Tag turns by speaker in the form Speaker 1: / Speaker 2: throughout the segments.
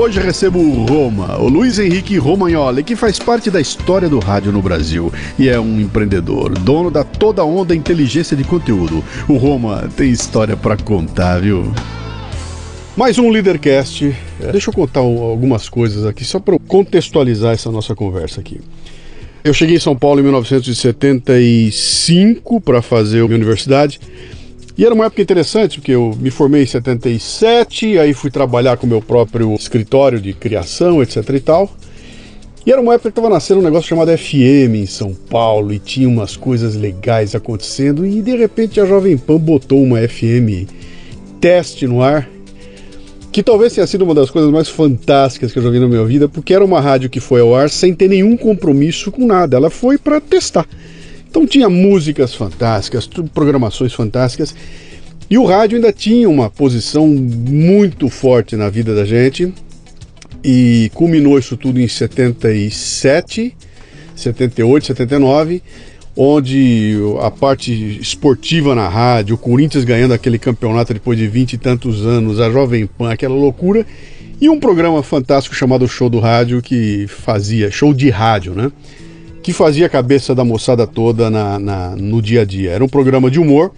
Speaker 1: Hoje recebo o Roma, o Luiz Henrique Romagnoli, que faz parte da história do rádio no Brasil e é um empreendedor, dono da toda onda inteligência de conteúdo. O Roma tem história para contar, viu? Mais um Leadercast. Deixa eu contar algumas coisas aqui, só para contextualizar essa nossa conversa aqui. Eu cheguei em São Paulo em 1975 para fazer a universidade. E era uma época interessante, porque eu me formei em 77, aí fui trabalhar com o meu próprio escritório de criação, etc e tal. E era uma época que estava nascendo um negócio chamado FM em São Paulo e tinha umas coisas legais acontecendo e de repente a Jovem Pan botou uma FM teste no ar, que talvez tenha sido uma das coisas mais fantásticas que eu já vi na minha vida, porque era uma rádio que foi ao ar sem ter nenhum compromisso com nada, ela foi para testar. Então tinha músicas fantásticas, programações fantásticas. E o rádio ainda tinha uma posição muito forte na vida da gente. E culminou isso tudo em 77, 78, 79, onde a parte esportiva na rádio, o Corinthians ganhando aquele campeonato depois de 20 e tantos anos, a Jovem Pan, aquela loucura, e um programa fantástico chamado Show do Rádio que fazia, show de rádio, né? Que fazia a cabeça da moçada toda na, na, no dia a dia. Era um programa de humor.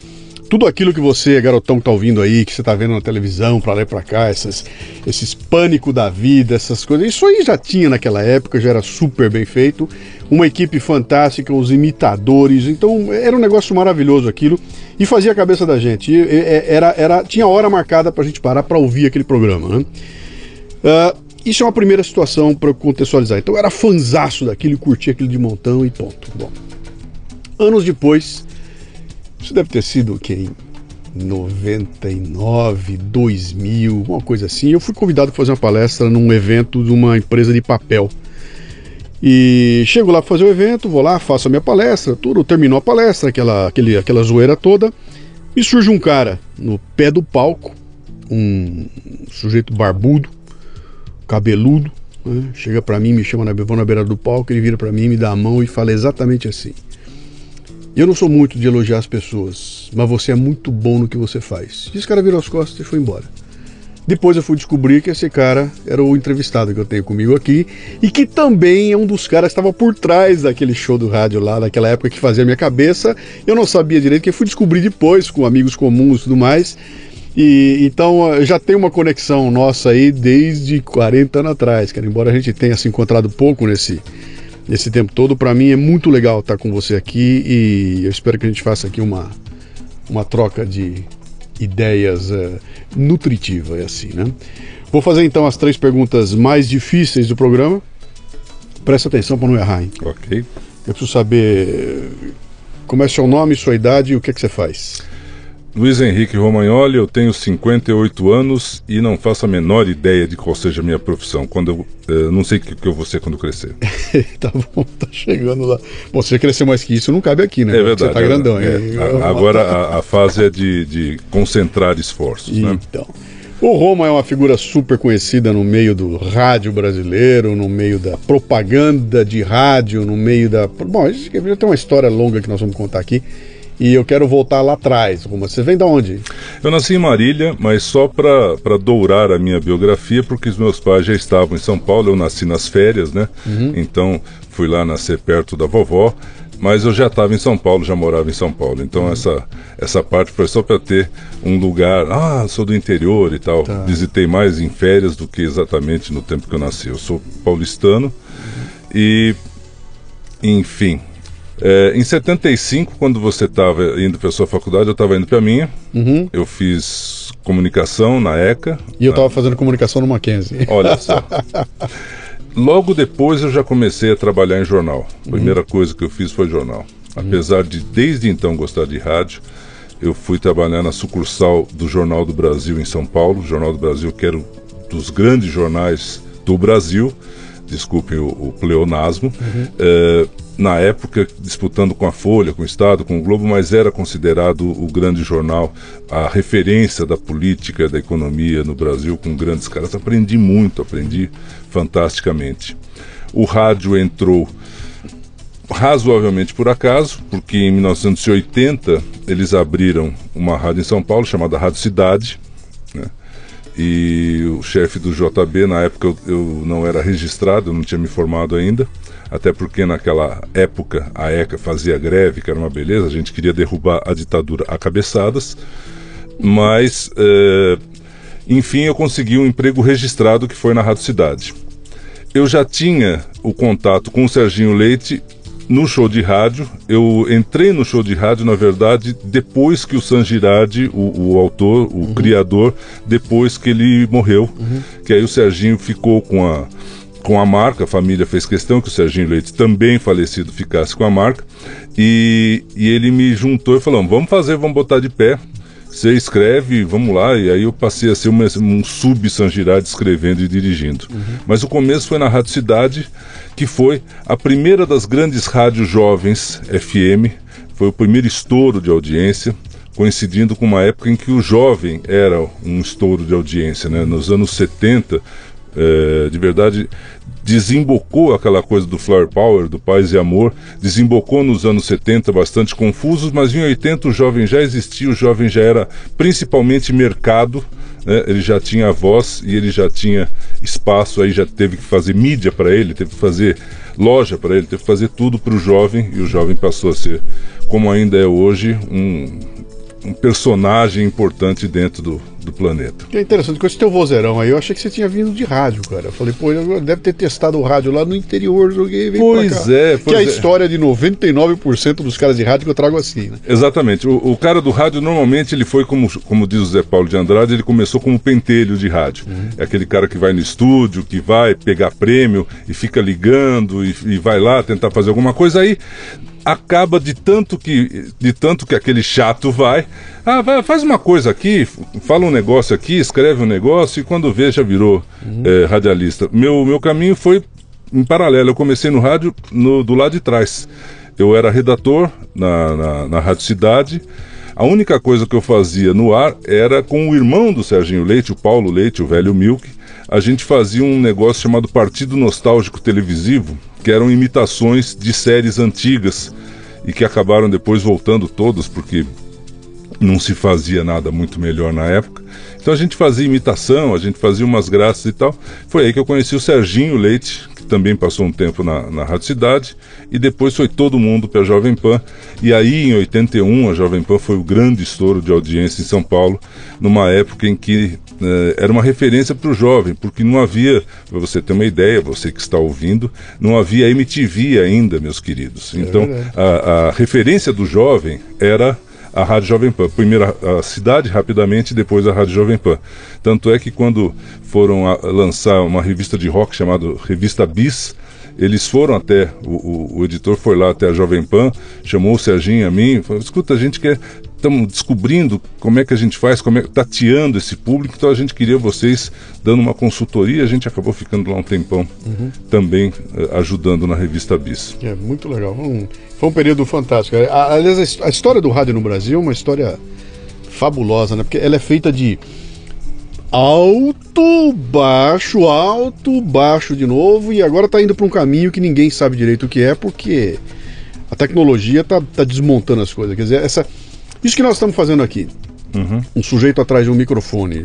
Speaker 1: Tudo aquilo que você, garotão que tá ouvindo aí, que você tá vendo na televisão, para lá e pra cá, esses, esses pânico da vida, essas coisas, isso aí já tinha naquela época, já era super bem feito. Uma equipe fantástica, os imitadores, então era um negócio maravilhoso aquilo e fazia a cabeça da gente. E, era, era, tinha hora marcada pra gente parar para ouvir aquele programa, né? Uh, isso é uma primeira situação para contextualizar. Então eu era fanzaço daquilo, curtia aquilo de montão e ponto. Bom, anos depois, isso deve ter sido quem? 99, 2000, uma coisa assim. Eu fui convidado para fazer uma palestra num evento de uma empresa de papel. E chego lá para fazer o evento, vou lá, faço a minha palestra, tudo, terminou a palestra, aquela, aquele, aquela zoeira toda. E surge um cara no pé do palco, um sujeito barbudo, cabeludo, né? chega para mim, me chama na, vou na beira do palco, ele vira para mim, me dá a mão e fala exatamente assim. Eu não sou muito de elogiar as pessoas, mas você é muito bom no que você faz. E esse cara virou as costas e foi embora. Depois eu fui descobrir que esse cara era o entrevistado que eu tenho comigo aqui e que também é um dos caras que estava por trás daquele show do rádio lá, naquela época que fazia minha cabeça. Eu não sabia direito, que fui descobrir depois com amigos comuns e tudo mais. E então já tem uma conexão nossa aí desde 40 anos atrás, cara. Embora a gente tenha se encontrado pouco nesse, nesse tempo todo, para mim é muito legal estar com você aqui e eu espero que a gente faça aqui uma, uma troca de ideias uh, nutritiva, é assim, né? Vou fazer então as três perguntas mais difíceis do programa. Presta atenção para não errar, hein?
Speaker 2: Ok.
Speaker 1: Eu preciso saber como é seu nome, sua idade e o que, é que você faz.
Speaker 2: Luiz Henrique Romagnoli, eu tenho 58 anos e não faço a menor ideia de qual seja a minha profissão. Quando eu, eu não sei o que, que eu vou ser quando crescer.
Speaker 1: tá bom, tá chegando lá. Bom, se você crescer mais que isso, não cabe aqui, né?
Speaker 2: É verdade.
Speaker 1: Você tá
Speaker 2: é
Speaker 1: grandão.
Speaker 2: É. Agora a, a, fase é de, de concentrar esforços. Né?
Speaker 1: Então. O Roma é uma figura super conhecida no meio do rádio brasileiro, no meio da propaganda de rádio, no meio da. Bom, já tem uma história longa que nós vamos contar aqui e eu quero voltar lá atrás. Você vem de onde?
Speaker 3: Eu nasci em Marília, mas só para dourar a minha biografia, porque os meus pais já estavam em São Paulo, eu nasci nas férias, né? Uhum. Então fui lá nascer perto da vovó, mas eu já estava em São Paulo, já morava em São Paulo. Então uhum. essa, essa parte foi só para ter um lugar, ah, sou do interior e tal. Tá. Visitei mais em férias do que exatamente no tempo que eu nasci. Eu sou paulistano e, enfim, é, em 75, quando você estava indo para a sua faculdade, eu estava indo para a minha. Uhum. Eu fiz comunicação na ECA.
Speaker 1: E eu estava fazendo comunicação no Mackenzie.
Speaker 3: Olha só. Logo depois eu já comecei a trabalhar em jornal. A primeira uhum. coisa que eu fiz foi jornal. Apesar de desde então gostar de rádio, eu fui trabalhar na sucursal do Jornal do Brasil em São Paulo. O Jornal do Brasil, que era um dos grandes jornais do Brasil desculpem o, o pleonasmo, uhum. é, na época disputando com a Folha, com o Estado, com o Globo, mas era considerado o grande jornal, a referência da política, da economia no Brasil, com grandes caras. Aprendi muito, aprendi fantasticamente. O rádio entrou razoavelmente por acaso, porque em 1980 eles abriram uma rádio em São Paulo chamada Rádio Cidade? E o chefe do JB, na época eu, eu, não era registrado, não tinha me formado ainda, até porque naquela época a ECA fazia greve, que era uma beleza, a gente queria derrubar a ditadura a cabeçadas, mas é, enfim eu consegui um emprego registrado que foi na Rádio Cidade. Eu já tinha o contato com o Serginho Leite no show de rádio. Eu entrei no show de rádio, na verdade, depois que o San Girardi, o, o autor, o uhum. criador, depois que ele morreu. Uhum. Que aí o Serginho ficou com a, com a marca, a família fez questão que o Serginho Leite, também falecido, ficasse com a marca. E, e ele me juntou e falou: vamos fazer, vamos botar de pé. Você escreve, vamos lá, e aí eu passei a ser uma, um sub-San Girardi escrevendo e dirigindo. Uhum. Mas o começo foi na Rádio Cidade, que foi a primeira das grandes rádios jovens FM, foi o primeiro estouro de audiência, coincidindo com uma época em que o jovem era um estouro de audiência. Né? Nos anos 70, é, de verdade, desembocou aquela coisa do Flower Power, do Paz e Amor, desembocou nos anos 70 bastante confusos, mas em 80 o jovem já existia, o jovem já era principalmente mercado, né? ele já tinha voz e ele já tinha espaço, aí já teve que fazer mídia para ele, teve que fazer loja para ele, teve que fazer tudo para o jovem e o jovem passou a ser, como ainda é hoje, um, um personagem importante dentro do, do planeta.
Speaker 1: Que é interessante, com esse teu vozeirão aí, eu achei que você tinha vindo de rádio, cara. Eu falei, pô, deve ter testado o rádio lá no interior, joguei
Speaker 3: veio Pois é,
Speaker 1: pois Que é a história de 99% dos caras de rádio que eu trago assim, né?
Speaker 3: Exatamente. O, o, cara do rádio, normalmente, ele foi, como, como diz o Zé Paulo de Andrade, ele começou como pentelho de rádio. Uhum. É aquele cara que vai no estúdio, que vai pegar prêmio e fica ligando e, e vai lá tentar fazer alguma coisa. Aí acaba de tanto que de tanto que aquele chato vai, ah, vai, faz uma coisa aqui, fala um negócio aqui, escreve um negócio e quando vê já virou uhum. é, radialista. Meu meu caminho foi em paralelo. Eu comecei no rádio no, do lado de trás. Eu era redator na, na, na Rádio Cidade. A única coisa que eu fazia no ar era com o irmão do Serginho Leite, o Paulo Leite, o velho Milk. A gente fazia um negócio chamado Partido Nostálgico Televisivo, que eram imitações de séries antigas e que acabaram depois voltando todas porque não se fazia nada muito melhor na época. Então a gente fazia imitação, a gente fazia umas graças e tal. Foi aí que eu conheci o Serginho Leite, que também passou um tempo na, na Rádio Cidade, e depois foi todo mundo para a Jovem Pan. E aí, em 81, a Jovem Pan foi o grande estouro de audiência em São Paulo, numa época em que era uma referência para o jovem, porque não havia, para você ter uma ideia, você que está ouvindo, não havia MTV ainda, meus queridos. É então, é a, a referência do jovem era a Rádio Jovem Pan. Primeiro a, cidade, rapidamente, depois a Rádio Jovem Pan. Tanto é que quando foram a, lançar uma revista de rock chamada Revista Bis, eles foram até, o, o, o, editor foi lá até a Jovem Pan, chamou o Serginho a mim, falou, escuta, a gente quer, estamos descobrindo como é que a gente faz, como é, tateando esse público, então a gente queria vocês dando uma consultoria, a gente acabou ficando lá um tempão uhum. também uh, ajudando na revista Bis.
Speaker 1: É, muito legal, um, foi um período fantástico. Aliás, a história do rádio no Brasil é uma história fabulosa, né? Porque ela é feita de alto, baixo, alto, baixo de novo, e agora está indo para um caminho que ninguém sabe direito o que é, porque A tecnologia está tá desmontando as coisas. Quer dizer, essa, isso que nós estamos fazendo aqui. Uhum. Um sujeito atrás de um microfone,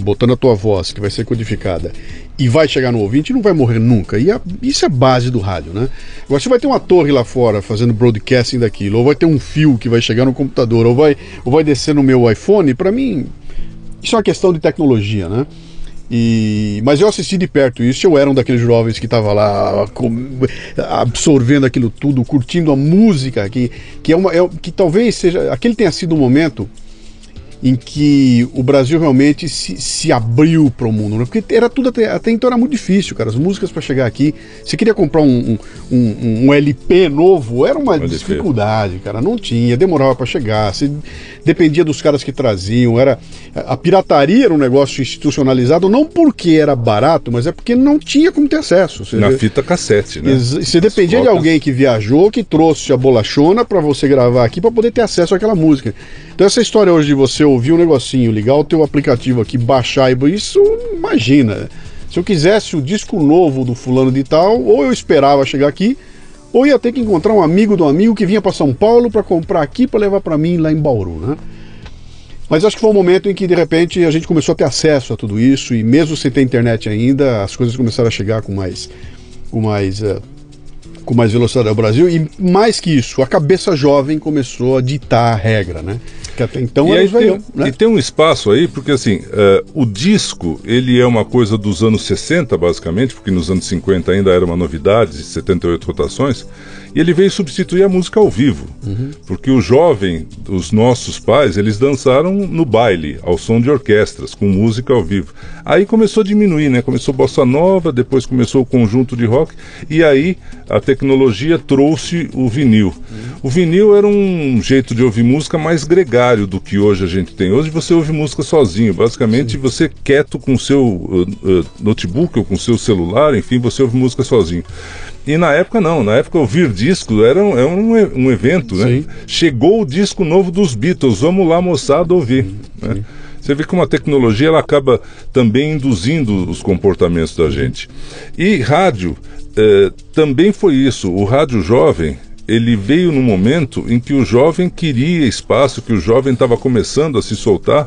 Speaker 1: botando a tua voz, que vai ser codificada, e vai chegar no ouvinte, não vai morrer nunca. E a, isso é base do rádio, né? Agora, se vai ter uma torre lá fora fazendo broadcasting daquilo, ou vai ter um fio que vai chegar no computador, ou vai, ou vai descer no meu iPhone, para mim, isso é uma questão de tecnologia, né? E, mas eu assisti de perto isso, eu era um daqueles jovens que estava lá absorvendo aquilo tudo, curtindo a música, que, que, é uma, é, que talvez seja. Aquele tenha sido um momento em que o Brasil realmente se, se abriu para o mundo, né? porque era tudo até, até então era muito difícil, cara. As músicas para chegar aqui, você queria comprar um, um, um, um LP novo, era uma LP. dificuldade, cara. Não tinha, demorava para chegar, você dependia dos caras que traziam. Era a pirataria era um negócio institucionalizado não porque era barato, mas é porque não tinha como ter acesso.
Speaker 3: Você Na fita cassete, né?
Speaker 1: Você dependia de alguém que viajou, que trouxe a bolachona para você gravar aqui para poder ter acesso àquela música. Então essa história hoje de você ouvir um negocinho, ligar o teu aplicativo aqui, baixar e isso, imagina. Se eu quisesse o disco novo do fulano de tal, ou eu esperava chegar aqui, ou ia ter que encontrar um amigo do amigo que vinha para São Paulo para comprar aqui para levar para mim lá em Bauru, né? Mas acho que foi um momento em que de repente a gente começou a ter acesso a tudo isso e mesmo sem ter internet ainda, as coisas começaram a chegar com mais com mais uh, com mais velocidade ao Brasil e mais que isso, a cabeça jovem começou a ditar a regra, né? que até então
Speaker 3: e aí tem, né? E tem um espaço aí, porque assim, uh, o disco, ele é uma coisa dos anos 60, basicamente, porque nos anos 50 ainda era uma novidade, 78 rotações, e ele veio substituir a música ao vivo. Uhum. Porque o jovem, os nossos pais, eles dançaram no baile, ao som de orquestras, com música ao vivo. Aí começou a diminuir, né? Começou bossa nova, depois começou o conjunto de rock, e aí a tecnologia trouxe o vinil. Uhum. O vinil era um jeito de ouvir música mais gregário do que hoje a gente tem. Hoje você ouve música sozinho, basicamente Sim. você quieto com o seu uh, uh, notebook ou com o seu celular, enfim, você ouve música sozinho. E na época não, na época ouvir disco era um, era um, um evento, né? Chegou o disco novo dos Beatles, vamos lá moçada ouvir. Sim, né? Você vê como a tecnologia ela acaba também induzindo os comportamentos da gente. E rádio eh, também foi isso. O rádio jovem ele veio no momento em que o jovem queria espaço, que o jovem estava começando a se soltar,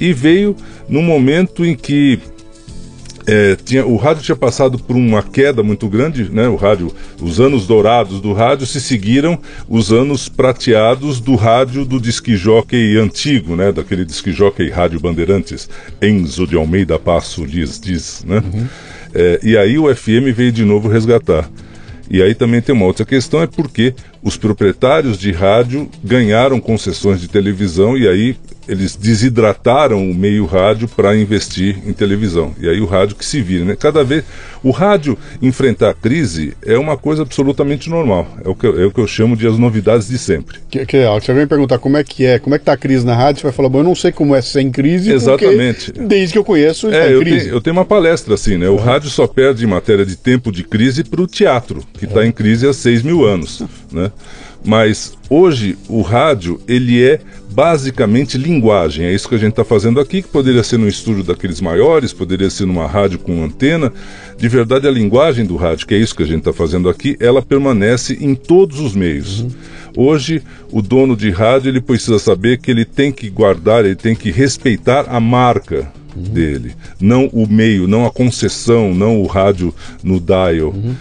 Speaker 3: e veio no momento em que é, tinha, o rádio tinha passado por uma queda muito grande, né? O rádio, os anos dourados do rádio se seguiram os anos prateados do rádio do disque jockey antigo, né? Daquele disque jockey Rádio Bandeirantes, Enzo de Almeida Passo diz, diz né? Uhum. É, e aí o FM veio de novo resgatar. E aí também tem uma outra questão, é porque os proprietários de rádio ganharam concessões de televisão e aí eles desidrataram o meio rádio para investir em televisão. E aí o rádio que se vira, né? Cada vez o rádio enfrentar crise é uma coisa absolutamente normal. É o que, eu, é o que eu chamo de as novidades de sempre.
Speaker 1: Que, que é, você vem perguntar como é que é, como é que tá a crise na rádio, você vai falar, bom, eu não sei como é sem crise,
Speaker 3: Exatamente.
Speaker 1: desde que eu conheço,
Speaker 3: é, tá eu crise. Tenho, eu tenho uma palestra assim, né? O rádio só perde em matéria de tempo de crise para o teatro, que está em crise há seis mil anos, né? Mas hoje o rádio ele é basicamente linguagem. É isso que a gente está fazendo aqui, que poderia ser num estúdio daqueles maiores, poderia ser numa rádio com antena. De verdade, a linguagem do rádio, que é isso que a gente está fazendo aqui, ela permanece em todos os meios. Uhum. Hoje, o dono de rádio ele precisa saber que ele tem que guardar, ele tem que respeitar a marca uhum. dele, não o meio, não a concessão, não o rádio no dial. Uhum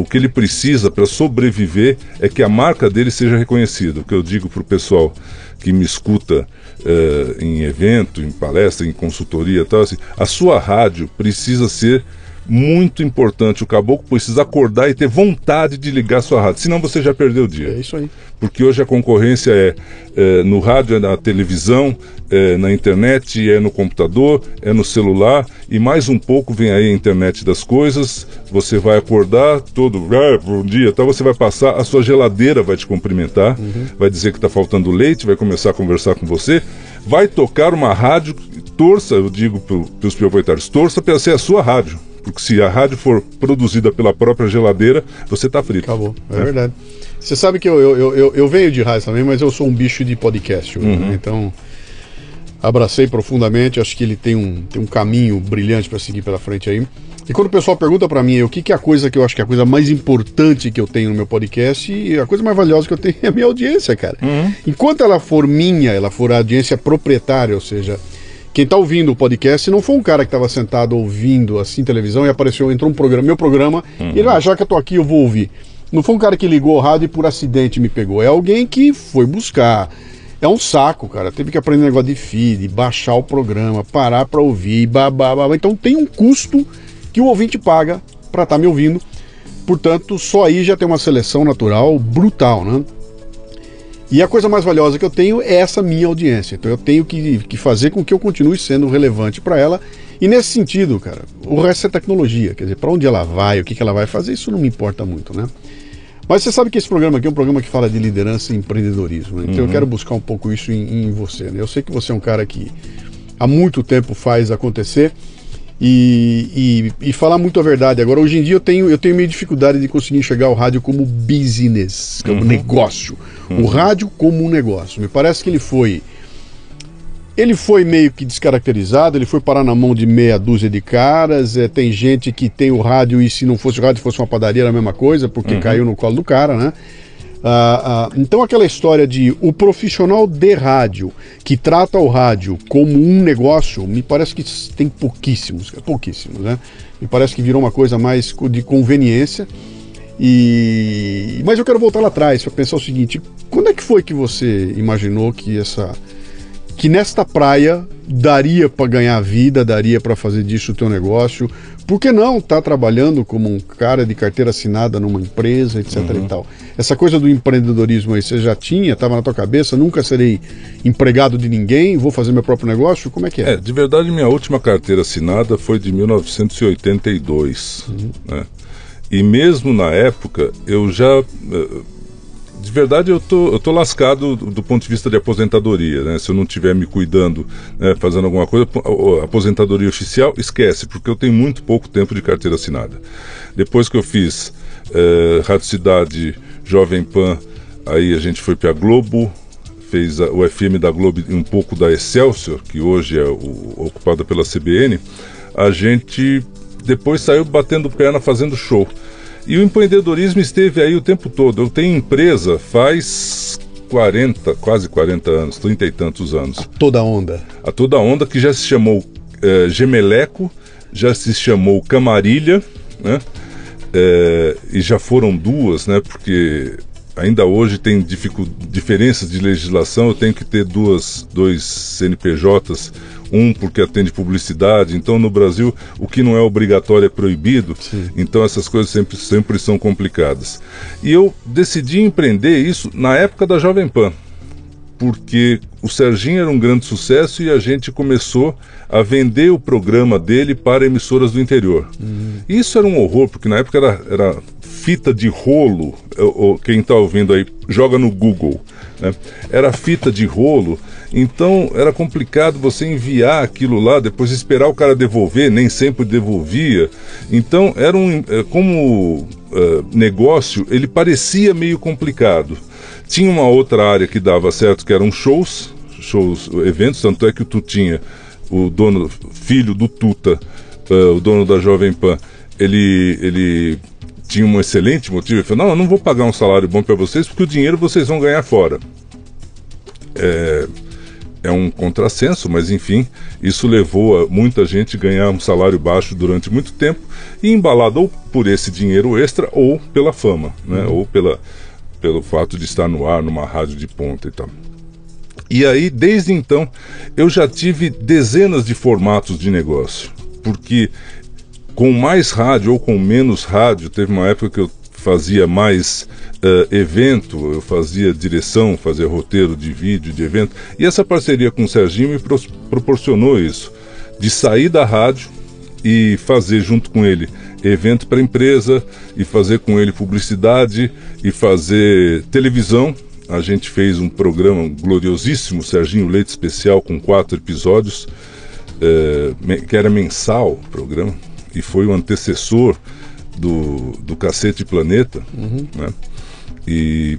Speaker 3: o que ele precisa para sobreviver é que a marca dele seja reconhecida. O que eu digo para o pessoal que me escuta uh, em evento, em palestra, em consultoria e tal, assim, a sua rádio precisa ser muito importante. O caboclo precisa acordar e ter vontade de ligar sua rádio, senão você já perdeu o dia.
Speaker 1: É isso aí.
Speaker 3: Porque hoje a concorrência é, é no rádio, é na televisão, é na internet, é no computador, é no celular e mais um pouco vem aí a internet das coisas. Você vai acordar todo ah, bom dia, tal, você vai passar, a sua geladeira vai te cumprimentar, uhum. vai dizer que está faltando leite, vai começar a conversar com você, vai tocar uma rádio, torça, eu digo para os proprietários, torça para ser a sua rádio. Porque se a rádio for produzida pela própria geladeira, você está frito.
Speaker 1: Acabou, é, é, verdade. Você sabe que eu, eu, eu, eu, venho de rádio também, mas eu sou um bicho de podcast. Uhum. Né? Então, abracei profundamente. Acho que ele tem um, tem um caminho brilhante para seguir pela frente aí. E quando o pessoal pergunta para mim o que, que é a coisa que eu acho que é a coisa mais importante que eu tenho no meu podcast, e a coisa mais valiosa que eu tenho é a minha audiência, cara.
Speaker 3: Uhum.
Speaker 1: Enquanto ela for minha, ela for a audiência proprietária, ou seja, quem tá ouvindo o podcast não foi um cara que estava sentado ouvindo assim televisão e apareceu, entrou um programa, meu programa, e ele, ah, já que eu tô aqui, eu vou ouvir. Não foi um cara que ligou o rádio e por acidente me pegou. É alguém que foi buscar. É um saco, cara. Teve que aprender negócio de feed, baixar o programa, parar para ouvir, babá, babá. Então tem um custo que o ouvinte paga para estar tá me ouvindo. Portanto, só aí já tem uma seleção natural brutal, né? E a coisa mais valiosa que eu tenho é essa minha audiência. Então eu tenho que, que fazer com que eu continue sendo relevante para ela. E nesse sentido, cara, o resto é tecnologia. Quer dizer, para onde ela vai, o que, que ela vai fazer, isso não me importa muito, né? Mas você sabe que esse programa aqui é um programa que fala de liderança e empreendedorismo. Né? Então uhum. eu quero buscar um pouco isso em, em você. Né? Eu sei que você é um cara que há muito tempo faz acontecer e, e, e, falar muito a verdade. Agora, hoje em dia, eu tenho, eu tenho meio dificuldade de conseguir enxergar o rádio como business, como uhum. negócio. Uhum. O rádio como um negócio. Me parece que ele foi ele foi meio que descaracterizado, ele foi parar na mão de meia dúzia de caras. É, tem gente que tem o rádio e se não fosse o rádio, fosse uma padaria, era a mesma coisa, porque uhum. caiu no colo do cara, né? Ah, ah, então aquela história de o profissional de rádio que trata o rádio como um negócio, me parece que tem pouquíssimos, pouquíssimos, né? Me parece que virou uma coisa mais de conveniência. E mas eu quero voltar lá atrás para pensar o seguinte: quando é que foi que você imaginou que essa que nesta praia daria para ganhar vida, daria para fazer disso o teu negócio. Por que não estar tá trabalhando como um cara de carteira assinada numa empresa, etc uhum. e tal? Essa coisa do empreendedorismo aí, você já tinha, estava na tua cabeça, nunca serei empregado de ninguém, vou fazer meu próprio negócio? Como é que é?
Speaker 3: É, de verdade, minha última carteira assinada foi de 1982, uhum. né? E mesmo na época, eu já eh, verdade eu tô, eu tô lascado do, do, ponto de vista de aposentadoria, né? Se eu não estiver me cuidando, né, fazendo alguma coisa, aposentadoria oficial, esquece, porque eu tenho muito pouco tempo de carteira assinada. Depois que eu fiz é, Rádio Cidade, Jovem Pan, aí a gente foi para a Globo, fez o FM da Globo e um pouco da Excelsior, que hoje é o, ocupada pela CBN, a gente depois saiu batendo perna fazendo show. E o empreendedorismo esteve aí o tempo todo. Eu tenho empresa faz 40, quase 40 anos, 30 e tantos anos. A
Speaker 1: toda onda.
Speaker 3: A toda onda que já se chamou é, Gemeleco, já se chamou Camarilha, né? É, e já foram duas, né? Porque ainda hoje tem diferenças de legislação, eu tenho que ter duas, dois CNPJs um porque atende publicidade. Então, no Brasil, o que não é obrigatório é proibido. Sim. Então, essas coisas sempre, sempre são complicadas. E eu decidi empreender isso na época da Jovem Pan porque o Serginho era um grande sucesso e a gente começou a vender o programa dele para emissoras do interior. Uhum. Isso era um horror, porque na época era, era fita de rolo. Quem está ouvindo aí, joga no Google. Né? Era fita de rolo, então era complicado você enviar aquilo lá, depois esperar o cara devolver, nem sempre devolvia. Então era um. É, como uh, negócio, ele parecia meio complicado. Tinha uma outra área que dava certo, que eram shows, shows, eventos, tanto é que tu tinha o dono, filho do Tuta, uh, o dono da Jovem Pan, ele, ele tinha um excelente motivo, ele falou, não, eu não vou pagar um salário bom para vocês, porque o dinheiro vocês vão ganhar fora. É, é um contrassenso, mas enfim, isso levou a muita gente a ganhar um salário baixo durante muito tempo e embalado ou por esse dinheiro extra ou pela fama, né? Uhum. ou pela, pelo fato de estar no ar numa rádio de ponta e tal. E aí, desde então, eu já tive dezenas de formatos de negócio, porque com mais rádio ou com menos rádio, teve uma época que eu fazia mais uh, evento, eu fazia direção, fazia roteiro de vídeo, de evento, e essa parceria com o Serginho me pro proporcionou isso, de sair da rádio e fazer junto com ele evento para empresa e fazer com ele publicidade e fazer televisão. A gente fez um programa gloriosíssimo, Serginho Leite Especial, com quatro episódios, é, que era mensal o programa, e foi o antecessor do, do Cacete Planeta. Uhum. Né? E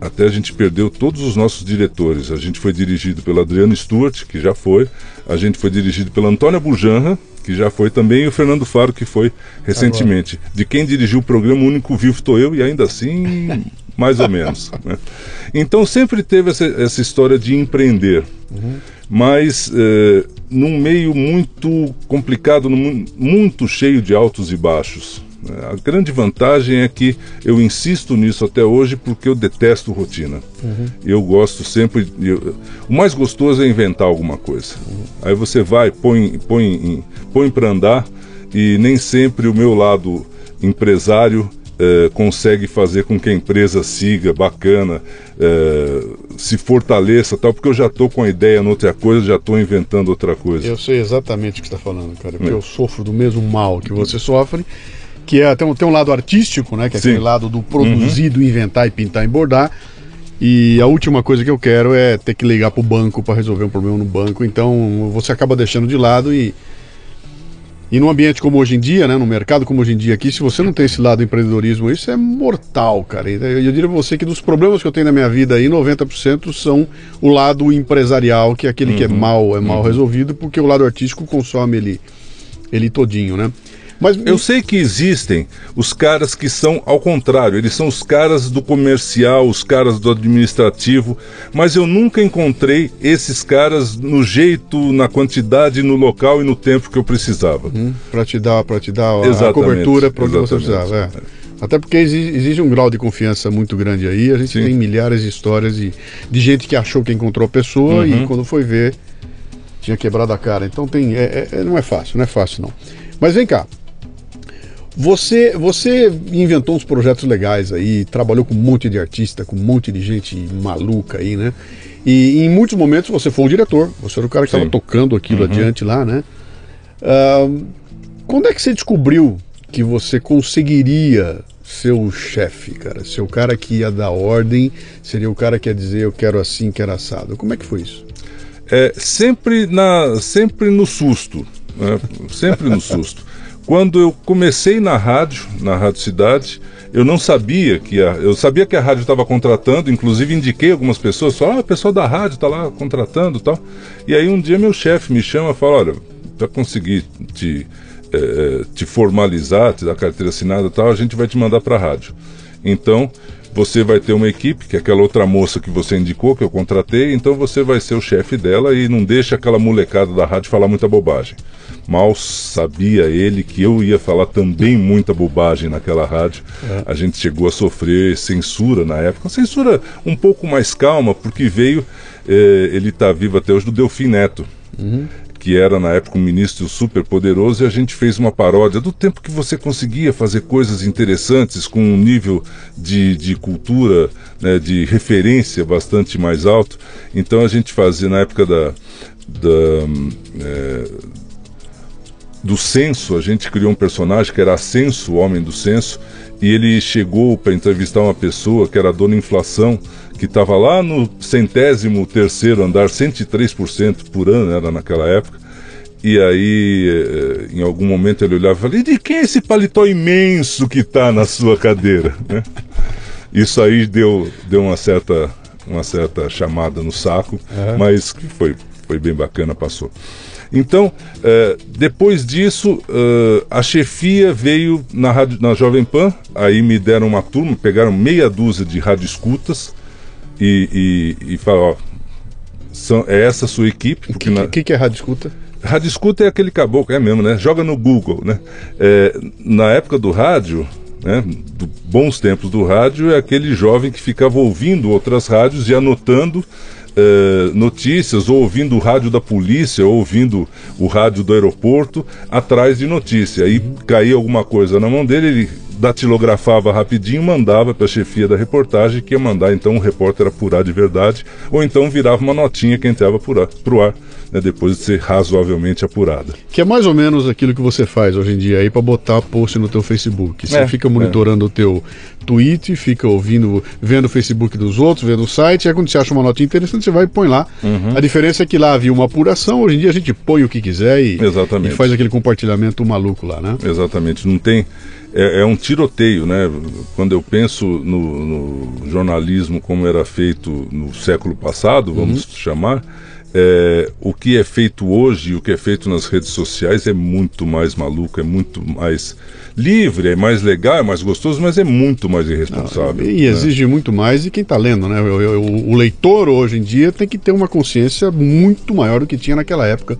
Speaker 3: até a gente perdeu todos os nossos diretores. A gente foi dirigido pelo Adriano Stewart, que já foi, a gente foi dirigido pela Antônia Bujanra, que já foi também, e o Fernando Faro, que foi recentemente. Agora. De quem dirigiu o programa o Único Vivo Estou Eu, e ainda assim, mais ou menos. Né? Então sempre teve essa, essa história de empreender. Uhum. Mas eh, num meio muito complicado, num, muito cheio de altos e baixos. A grande vantagem é que eu insisto nisso até hoje porque eu detesto rotina. Uhum. Eu gosto sempre. Eu, o mais gostoso é inventar alguma coisa. Uhum. Aí você vai, põe, põe, põe para andar e nem sempre o meu lado empresário eh, consegue fazer com que a empresa siga bacana, eh, se fortaleça tal, porque eu já estou com a ideia noutra coisa, já estou inventando outra coisa.
Speaker 1: Eu sei exatamente o que está falando, cara, porque é. eu sofro do mesmo mal que você sofre que é, tem, um, tem um lado artístico, né? Que é Sim. aquele lado do produzir, uhum. do inventar e pintar e bordar. E a última coisa que eu quero é ter que ligar para o banco para resolver um problema no banco. Então você acaba deixando de lado e. E num ambiente como hoje em dia, né, no mercado como hoje em dia aqui, se você não tem esse lado do empreendedorismo, isso é mortal, cara. Eu, eu diria para você que dos problemas que eu tenho na minha vida aí, 90% são o lado empresarial, que é aquele uhum. que é uhum. mal, é mal uhum. resolvido, porque o lado artístico consome ele, ele todinho, né?
Speaker 3: Mas eu sei que existem os caras que são ao contrário, eles são os caras do comercial, os caras do administrativo, mas eu nunca encontrei esses caras no jeito, na quantidade, no local e no tempo que eu precisava. Hum,
Speaker 1: para te dar, para te dar a, a cobertura para o que você precisava. É. Até porque exige um grau de confiança muito grande aí. A gente Sim. tem milhares de histórias de, de gente que achou que encontrou a pessoa uhum. e quando foi ver tinha quebrado a cara. Então tem, é, é, não é fácil, não é fácil não. Mas vem cá, você, você inventou uns projetos legais aí, trabalhou com um monte de artista, com um monte de gente maluca aí, né? E, em muitos momentos você foi o diretor, você era o cara que estava tocando aquilo uhum. adiante lá, né? Uh, quando é que você descobriu que você conseguiria ser o chefe, cara? Ser o cara que ia dar ordem, seria o cara que ia dizer eu quero assim, quero assado. Como é que foi isso?
Speaker 3: É, sempre, na, sempre no susto. Né? Sempre no susto. Quando eu comecei na rádio, na Rádio Cidade, eu não sabia que a, eu sabia que a rádio estava contratando, inclusive indiquei algumas pessoas, falaram, ah, o pessoal da rádio está lá contratando, tal. E aí um dia meu chefe me chama e fala, olha, para conseguir te é, te formalizar, te dar carteira assinada, tal, a gente vai te mandar para a rádio. Então você vai ter uma equipe, que é aquela outra moça que você indicou, que eu contratei, então você vai ser o chefe dela e não deixa aquela molecada da rádio falar muita bobagem. Mal sabia ele que eu ia falar também muita bobagem naquela rádio. É. A gente chegou a sofrer censura na época, censura um pouco mais calma, porque veio, eh, ele está vivo até hoje, do Delfim Neto. Uhum que era na época um ministro super poderoso, e a gente fez uma paródia do tempo que você conseguia fazer coisas interessantes com um nível de, de cultura, né, de referência bastante mais alto. Então a gente fazia na época da, da é, do censo, a gente criou um personagem que era Ascenso, o homem do censo, e ele chegou para entrevistar uma pessoa que era dona inflação, que estava lá no centésimo terceiro andar, 103% por ano era naquela época. E aí, eh, em algum momento ele olhava e falava, e de quem é esse paletó imenso que está na sua cadeira? Né? Isso aí deu, deu uma, certa, uma certa chamada no saco, uhum. mas foi, foi bem bacana, passou. Então, eh, depois disso, eh, a chefia veio na, rádio, na Jovem Pan, aí me deram uma turma, pegaram meia dúzia de rádio escutas e, e, e falaram, ó, são, é essa a sua equipe.
Speaker 1: O que, na... que, que é rádio escuta?
Speaker 3: Rádio escuta é aquele caboclo, é mesmo, né? Joga no Google, né? É, na época do rádio, né, do bons tempos do rádio, é aquele jovem que ficava ouvindo outras rádios e anotando eh, notícias, ou ouvindo o rádio da polícia, ou ouvindo o rádio do aeroporto, atrás de notícia. Aí caía alguma coisa na mão dele, ele datilografava rapidinho, mandava para a chefia da reportagem, que ia mandar então o repórter apurar de verdade, ou então virava uma notinha que entrava para o ar né, depois de ser razoavelmente apurada.
Speaker 1: Que é mais ou menos aquilo que você faz hoje em dia aí para botar post no teu Facebook. Você é, fica monitorando é. o teu tweet, fica ouvindo, vendo o Facebook dos outros, vendo o site, e aí quando você acha uma nota interessante, você vai e põe lá. Uhum. A diferença é que lá havia uma apuração, hoje em dia a gente põe o que quiser e, e faz aquele compartilhamento maluco lá, né?
Speaker 3: Exatamente, não tem é, é, um tiroteio, né? Quando eu penso no, no, jornalismo como era feito no século passado, vamos uhum. chamar, é, o que é feito hoje, o que é feito nas redes sociais é muito mais maluco, é muito mais livre, é mais legal, é mais gostoso, mas é muito mais irresponsável.
Speaker 1: Não, e né? exige muito mais de quem está lendo, né? O, o, o, leitor hoje em dia tem que ter uma consciência muito maior do que tinha naquela época.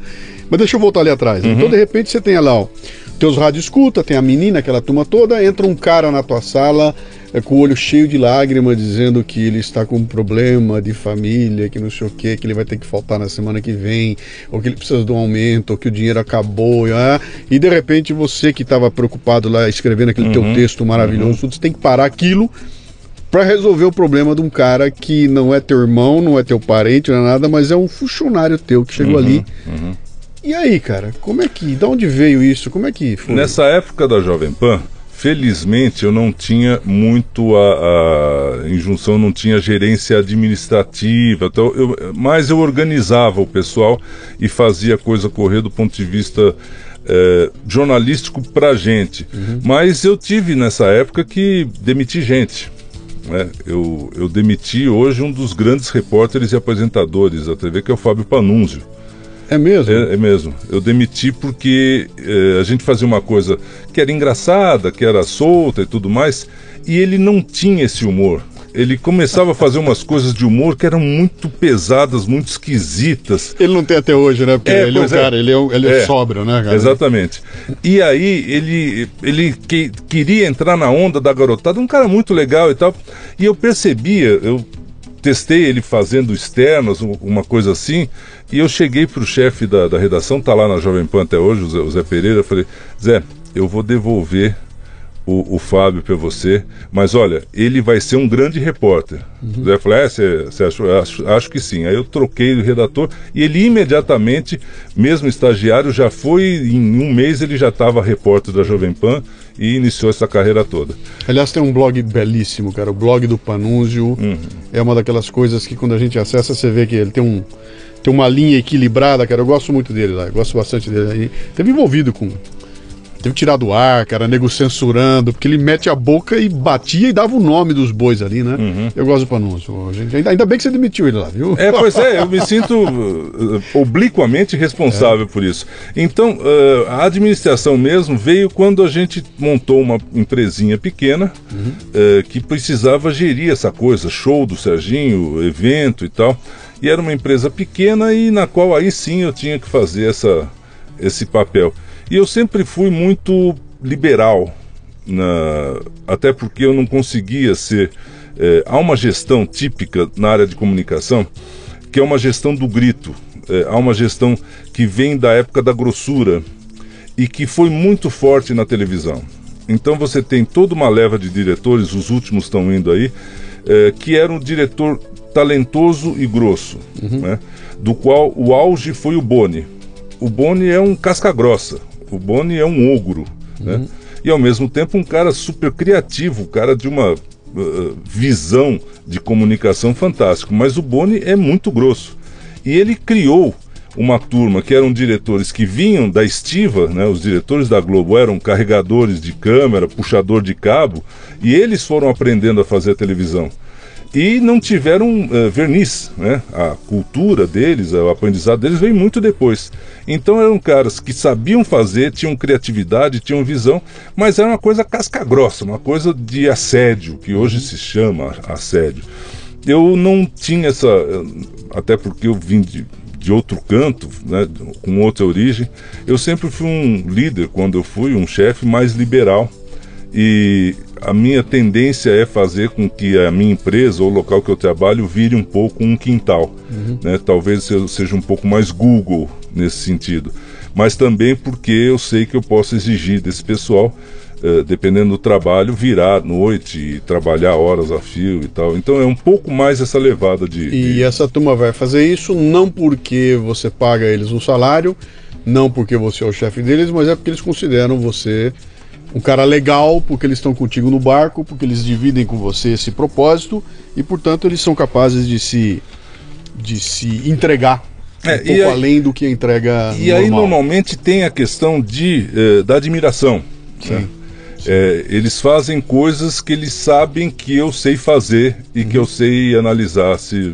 Speaker 1: Mas deixa eu voltar ali atrás. Né? Uhum. Então, de repente, você tem lá, ó, teus rádios escuta, tem a menina, aquela turma toda, entra um cara na tua sala é, com o olho cheio de lágrimas, dizendo que ele está com um problema de família, que não sei o que, que ele vai ter que faltar na semana que vem, ou que ele precisa de um aumento, ou que o dinheiro acabou. Ah, e de repente você que estava preocupado lá escrevendo aquele uhum, teu texto maravilhoso, uhum. você tem que parar aquilo para resolver o problema de um cara que não é teu irmão, não é teu parente, não é nada, mas é um funcionário teu que chegou uhum, ali. Uhum. E aí, cara, como é que, de onde veio isso? Como é que foi?
Speaker 3: Nessa época da Jovem Pan, felizmente eu não tinha muito a, a injunção, não tinha gerência administrativa, então eu, mas eu organizava o pessoal e fazia a coisa correr do ponto de vista é, jornalístico para gente. Uhum. Mas eu tive nessa época que demitir gente. Né? Eu, eu demiti hoje um dos grandes repórteres e apresentadores da TV, que é o Fábio Panunzio.
Speaker 1: É mesmo?
Speaker 3: É, é mesmo. Eu demiti porque é, a gente fazia uma coisa que era engraçada, que era solta e tudo mais, e ele não tinha esse humor. Ele começava a fazer umas coisas de humor que eram muito pesadas, muito esquisitas.
Speaker 1: Ele não tem até hoje, né? Porque é, ele é um é. cara, ele é, ele é, é sóbrio, né, cara?
Speaker 3: Exatamente. E aí ele, ele que, queria entrar na onda da garotada, um cara muito legal e tal. E eu percebia, eu testei ele fazendo externas, uma coisa assim, e eu cheguei para o chefe da, da redação, tá lá na Jovem Pan até hoje, o Zé, o Zé Pereira, falei, Zé, eu vou devolver o, o Fábio para você, mas olha, ele vai ser um grande repórter. Uhum. Zé falou, é, você achou? Acho, acho que sim. Aí eu troquei o redator e ele imediatamente, mesmo estagiário, já foi, em um mês ele já estava repórter da Jovem Pan e iniciou essa carreira toda.
Speaker 1: Aliás, tem um blog belíssimo, cara, o blog do Panúzio. Uhum. É uma daquelas coisas que quando a gente acessa, você vê que ele tem um tem uma linha equilibrada, cara. Eu gosto muito dele lá, eu gosto bastante dele. Teve envolvido com Teve que tirar do ar, cara, nego censurando, porque ele mete a boca e batia e dava o nome dos bois ali, né? Uhum. Eu gosto do Panunzio. Ainda, ainda bem que você demitiu ele lá, viu?
Speaker 3: É, pois é, eu me sinto uh, obliquamente responsável é. por isso. Então, uh, a administração mesmo veio quando a gente montou uma empresinha pequena uhum. uh, que precisava gerir essa coisa, show do Serginho, evento e tal. E era uma empresa pequena e na qual aí sim eu tinha que fazer essa, esse papel. E eu sempre fui muito liberal, na, até porque eu não conseguia ser. É, há uma gestão típica na área de comunicação que é uma gestão do grito, é, há uma gestão que vem da época da grossura e que foi muito forte na televisão. Então você tem toda uma leva de diretores, os últimos estão indo aí, é, que era um diretor talentoso e grosso, uhum. né, do qual o auge foi o Boni. O Boni é um casca grossa, o Boni é um ogro, né? Uhum. E ao mesmo tempo um cara super criativo, um cara de uma uh, visão de comunicação fantástico. Mas o Boni é muito grosso. E ele criou uma turma que eram diretores que vinham da estiva, né? Os diretores da Globo eram carregadores de câmera, puxador de cabo, e eles foram aprendendo a fazer a televisão e não tiveram uh, verniz, né? A cultura deles, o aprendizado deles veio muito depois. Então eram caras que sabiam fazer, tinham criatividade, tinham visão, mas era uma coisa casca grossa, uma coisa de assédio, que hoje se chama assédio. Eu não tinha essa, até porque eu vim de, de outro canto, né, com outra origem. Eu sempre fui um líder quando eu fui um chefe mais liberal e a minha tendência é fazer com que a minha empresa ou o local que eu trabalho vire um pouco um quintal. Uhum. Né? Talvez eu seja um pouco mais Google nesse sentido. Mas também porque eu sei que eu posso exigir desse pessoal, uh, dependendo do trabalho, virar à noite e trabalhar horas a fio e tal. Então é um pouco mais essa levada de.
Speaker 1: E
Speaker 3: de...
Speaker 1: essa turma vai fazer isso não porque você paga eles um salário, não porque você é o chefe deles, mas é porque eles consideram você um cara legal, porque eles estão contigo no barco, porque eles dividem com você esse propósito e, portanto, eles são capazes de se, de se entregar é, um pouco aí, além do que a entrega
Speaker 3: E normal. aí, normalmente, tem a questão de, eh, da admiração. Sim. Né? É, eles fazem coisas que eles sabem que eu sei fazer e uhum. que eu sei analisar se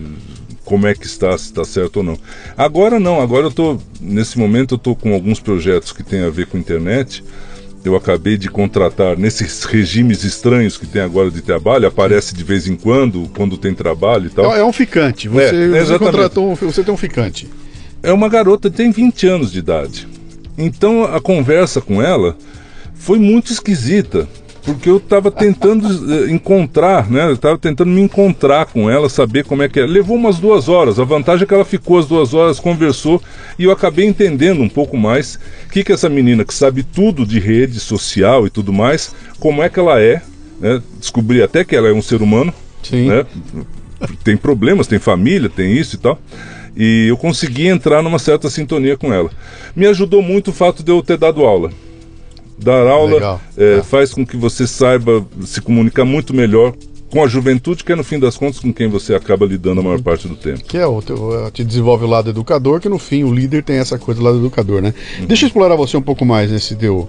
Speaker 3: como é que está, se está certo ou não. Agora não, agora eu tô, nesse momento eu estou com alguns projetos que têm a ver com internet. Eu acabei de contratar nesses regimes estranhos que tem agora de trabalho, aparece de vez em quando, quando tem trabalho e tal.
Speaker 1: É, é um ficante. Você, é, você contratou, você tem um ficante.
Speaker 3: É uma garota, tem 20 anos de idade. Então a conversa com ela foi muito esquisita porque eu estava tentando eh, encontrar, né? Eu estava tentando me encontrar com ela, saber como é que é. Levou umas duas horas. A vantagem é que ela ficou as duas horas, conversou e eu acabei entendendo um pouco mais o que, que essa menina que sabe tudo de rede social e tudo mais, como é que ela é. Né? Descobri até que ela é um ser humano.
Speaker 1: Sim.
Speaker 3: Né? Tem problemas, tem família, tem isso e tal. E eu consegui entrar numa certa sintonia com ela. Me ajudou muito o fato de eu ter dado aula dar aula é, é. faz com que você saiba se comunicar muito melhor com a juventude, que é no fim das contas com quem você acaba lidando a maior uhum. parte do tempo.
Speaker 1: Que é o teu, te desenvolve o lado educador, que no fim o líder tem essa coisa do lado educador, né? Uhum. Deixa eu explorar você um pouco mais nesse teu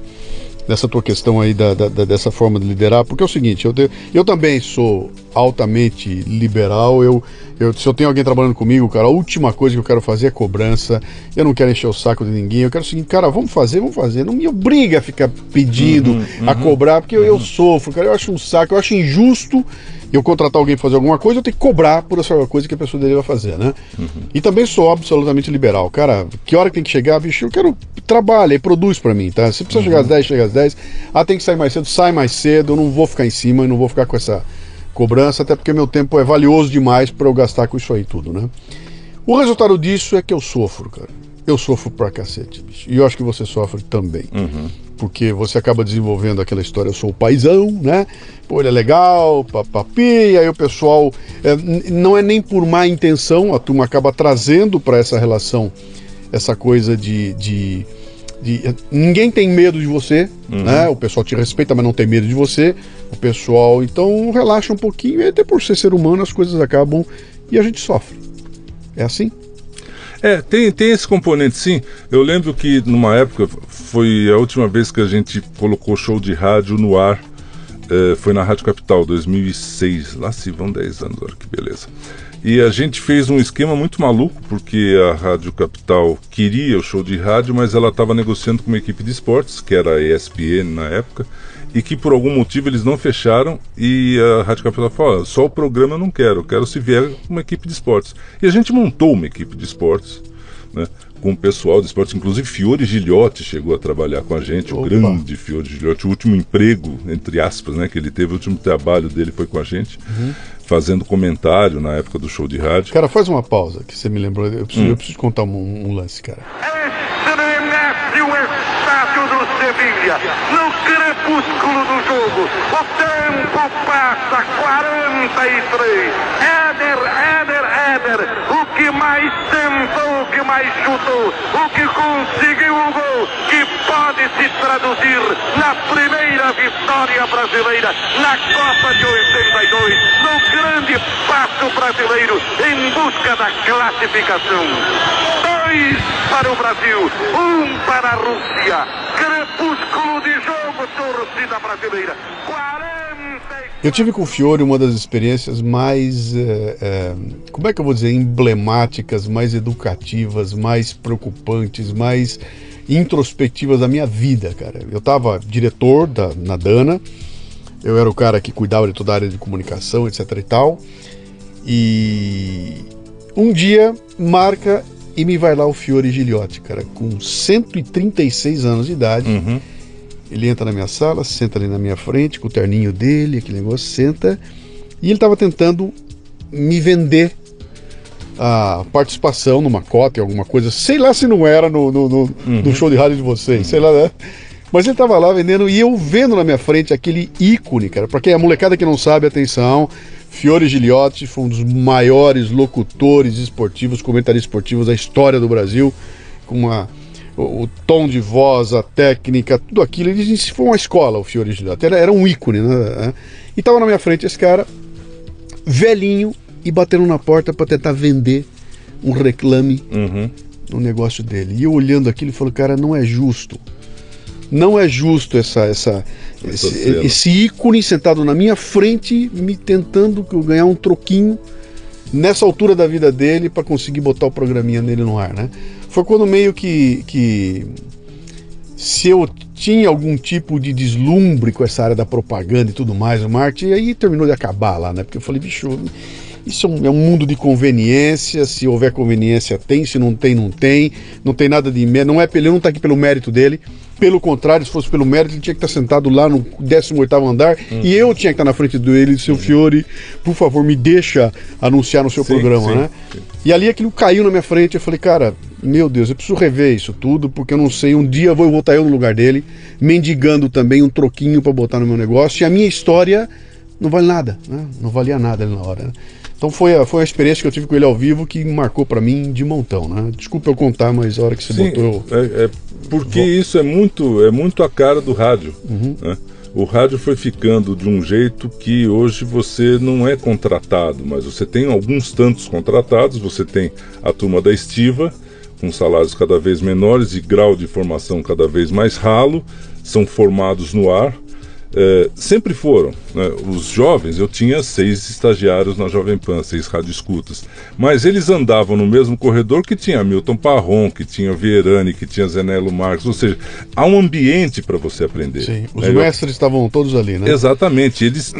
Speaker 1: dessa tua questão aí da, da, dessa forma de liderar, porque é o seguinte, eu, eu também sou altamente liberal, eu, eu, se eu tenho alguém trabalhando comigo, cara, a última coisa que eu quero fazer é cobrança, eu não quero encher o saco de ninguém, eu quero o seguinte, cara, vamos fazer, vamos fazer, não me obriga a ficar pedindo, uhum, uhum, a cobrar, porque eu, eu sofro, cara, eu acho um saco, eu acho injusto eu contratar alguém para fazer alguma coisa, eu tenho que cobrar por essa coisa que a pessoa dele vai fazer, né? Uhum. E também sou absolutamente liberal. Cara, que hora que tem que chegar, bicho? Eu quero trabalha e produz para mim, tá? Se precisa uhum. chegar às 10, chega às 10. Ah, tem que sair mais cedo, sai mais cedo. Eu não vou ficar em cima e não vou ficar com essa cobrança, até porque meu tempo é valioso demais para eu gastar com isso aí tudo, né? O resultado disso é que eu sofro, cara. Eu sofro pra cacete, bicho. E eu acho que você sofre também.
Speaker 3: Uhum
Speaker 1: porque você acaba desenvolvendo aquela história, eu sou o paizão, né? Pô, ele é legal, papapi, aí o pessoal, é, não é nem por má intenção, a turma acaba trazendo para essa relação essa coisa de, de, de, Ninguém tem medo de você, uhum. né? O pessoal te respeita, mas não tem medo de você. Pessoal, então, relaxa um pouquinho, e até por ser ser humano as coisas acabam e a gente sofre. É assim?
Speaker 3: É, tem, tem esse componente sim. Eu lembro que numa época foi a última vez que a gente colocou show de rádio no ar. É, foi na Rádio Capital, 2006. Lá se vão 10 anos, olha que beleza. E a gente fez um esquema muito maluco, porque a Rádio Capital queria o show de rádio, mas ela estava negociando com uma equipe de esportes, que era a ESPN na época, e que por algum motivo eles não fecharam e a Rádio Capital falou, só o programa eu não quero, eu quero se vier uma equipe de esportes. E a gente montou uma equipe de esportes, né, com o pessoal de esportes, inclusive Fiore Gilhote chegou a trabalhar com a gente, Opa. o grande Fiore Gilhote, o último emprego, entre aspas, né, que ele teve, o último trabalho dele foi com a gente, uhum. fazendo comentário na época do show de rádio.
Speaker 1: Cara, faz uma pausa, que você me lembrou, eu preciso, hum. eu preciso contar um, um lance, cara.
Speaker 4: Sevilha, no crepúsculo do jogo. O tempo passa, 43. Éder, Éder, Éder, o que mais tentou, o que mais chutou, o que conseguiu o gol, que pode se traduzir na primeira vitória brasileira na Copa de 82, no grande passo brasileiro em busca da classificação. Dois para o Brasil, um para a Rússia. Torcida brasileira. 40...
Speaker 1: Eu tive com o Fiore uma das experiências mais, é, é, como é que eu vou dizer, emblemáticas, mais educativas, mais preocupantes, mais introspectivas da minha vida, cara. Eu estava diretor da, na Dana, eu era o cara que cuidava de toda a área de comunicação, etc e tal. E um dia marca e me vai lá o Fiore Gilhote, cara, com 136 anos de idade.
Speaker 3: Uhum.
Speaker 1: Ele entra na minha sala, senta ali na minha frente, com o terninho dele, aquele negócio, senta. E ele estava tentando me vender a participação numa cota, alguma coisa. Sei lá se não era no, no, no, uhum. no show de rádio de vocês, uhum. sei lá, né? Mas ele estava lá vendendo e eu vendo na minha frente aquele ícone, cara. Para quem é molecada que não sabe, atenção. Fiore Giliotti foi um dos maiores locutores esportivos, comentaristas esportivos da história do Brasil, com uma, o, o, tom de voz, a técnica, tudo aquilo. Ele foi uma escola, o Fiore Giliotti. Era, era um ícone, né? E tava na minha frente esse cara, velhinho, e batendo na porta para tentar vender um reclame
Speaker 3: uhum.
Speaker 1: no negócio dele. E eu olhando aquilo, ele falou, cara, não é justo não é justo essa, essa, esse, esse, ícone sentado na minha frente, me tentando ganhar um troquinho. nessa altura da vida dele para conseguir botar o programinha nele no ar, né? Foi quando meio que, que se eu tinha algum tipo de deslumbre com essa área da propaganda e tudo mais, o marketing, e aí terminou de acabar lá, né? Porque eu falei, bicho, isso é um, é um, mundo de conveniência. Se houver conveniência, tem. Se não tem, não tem. Não tem nada de. Não é ele não está aqui pelo mérito dele. Pelo contrário, se fosse pelo mérito, ele tinha que estar sentado lá no 18 andar uhum. e eu tinha que estar na frente dele, seu uhum. Fiore, por favor, me deixa anunciar no seu sim, programa, sim, né? Sim. E ali aquilo caiu na minha frente, eu falei, cara, meu Deus, eu preciso rever isso tudo, porque eu não sei, um dia eu vou voltar eu no lugar dele, mendigando também um troquinho para botar no meu negócio, e a minha história não vale nada, né? Não valia nada ali na hora, né? Então foi a, foi a experiência que eu tive com ele ao vivo que marcou para mim de montão, né? Desculpa eu contar, mas a hora que você Sim, botou.
Speaker 3: É, é porque Vou... isso é muito, é muito a cara do rádio. Uhum. Né? O rádio foi ficando de um jeito que hoje você não é contratado, mas você tem alguns tantos contratados, você tem a turma da estiva, com salários cada vez menores e grau de formação cada vez mais ralo, são formados no ar é, sempre foram. Né? Os jovens, eu tinha seis estagiários na Jovem Pan, seis radioescutas. Mas eles andavam no mesmo corredor que tinha Milton Parron, que tinha Vierani, que tinha Zenelo Marques. Ou seja, há um ambiente para você aprender.
Speaker 1: Sim, os né? mestres estavam todos ali, né?
Speaker 3: Exatamente. Eles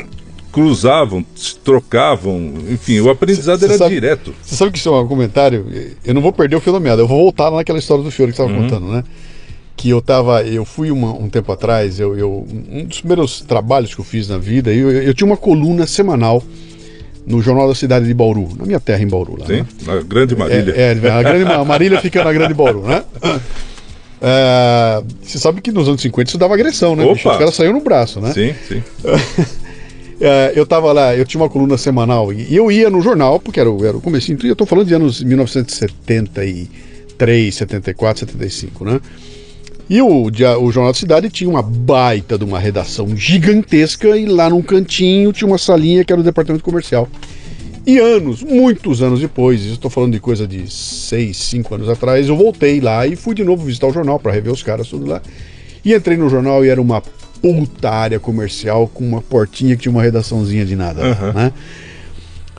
Speaker 3: cruzavam, trocavam, enfim, o aprendizado cê, cê era
Speaker 1: sabe,
Speaker 3: direto.
Speaker 1: Você sabe que isso é um comentário? Eu não vou perder o fio da meada, eu vou voltar naquela história do Fiore que você estava uhum. contando, né? Que eu tava, eu fui uma, um tempo atrás, eu, eu, um dos primeiros trabalhos que eu fiz na vida, eu, eu, tinha uma coluna semanal no Jornal da Cidade de Bauru, na minha terra em Bauru. Lá,
Speaker 3: Sim,
Speaker 1: né?
Speaker 3: na Grande Marília.
Speaker 1: É, é a Grande a Marília fica na Grande Bauru, né? É, você sabe que nos anos 50 isso dava agressão, né? Opa. Os caras saíram no braço, né?
Speaker 3: Sim, sim.
Speaker 1: É, eu tava lá, eu tinha uma coluna semanal e eu ia no jornal, porque era, era o comecinho, eu tô falando de anos 1973, 74, 75, né? E o, o Jornal da Cidade tinha uma baita de uma redação gigantesca e lá num cantinho tinha uma salinha que era o departamento comercial. E anos, muitos anos depois, estou falando de coisa de seis, cinco anos atrás, eu voltei lá e fui de novo visitar o jornal para rever os caras tudo lá. E entrei no jornal e era uma puta área comercial com uma portinha que tinha uma redaçãozinha de nada, uhum. né?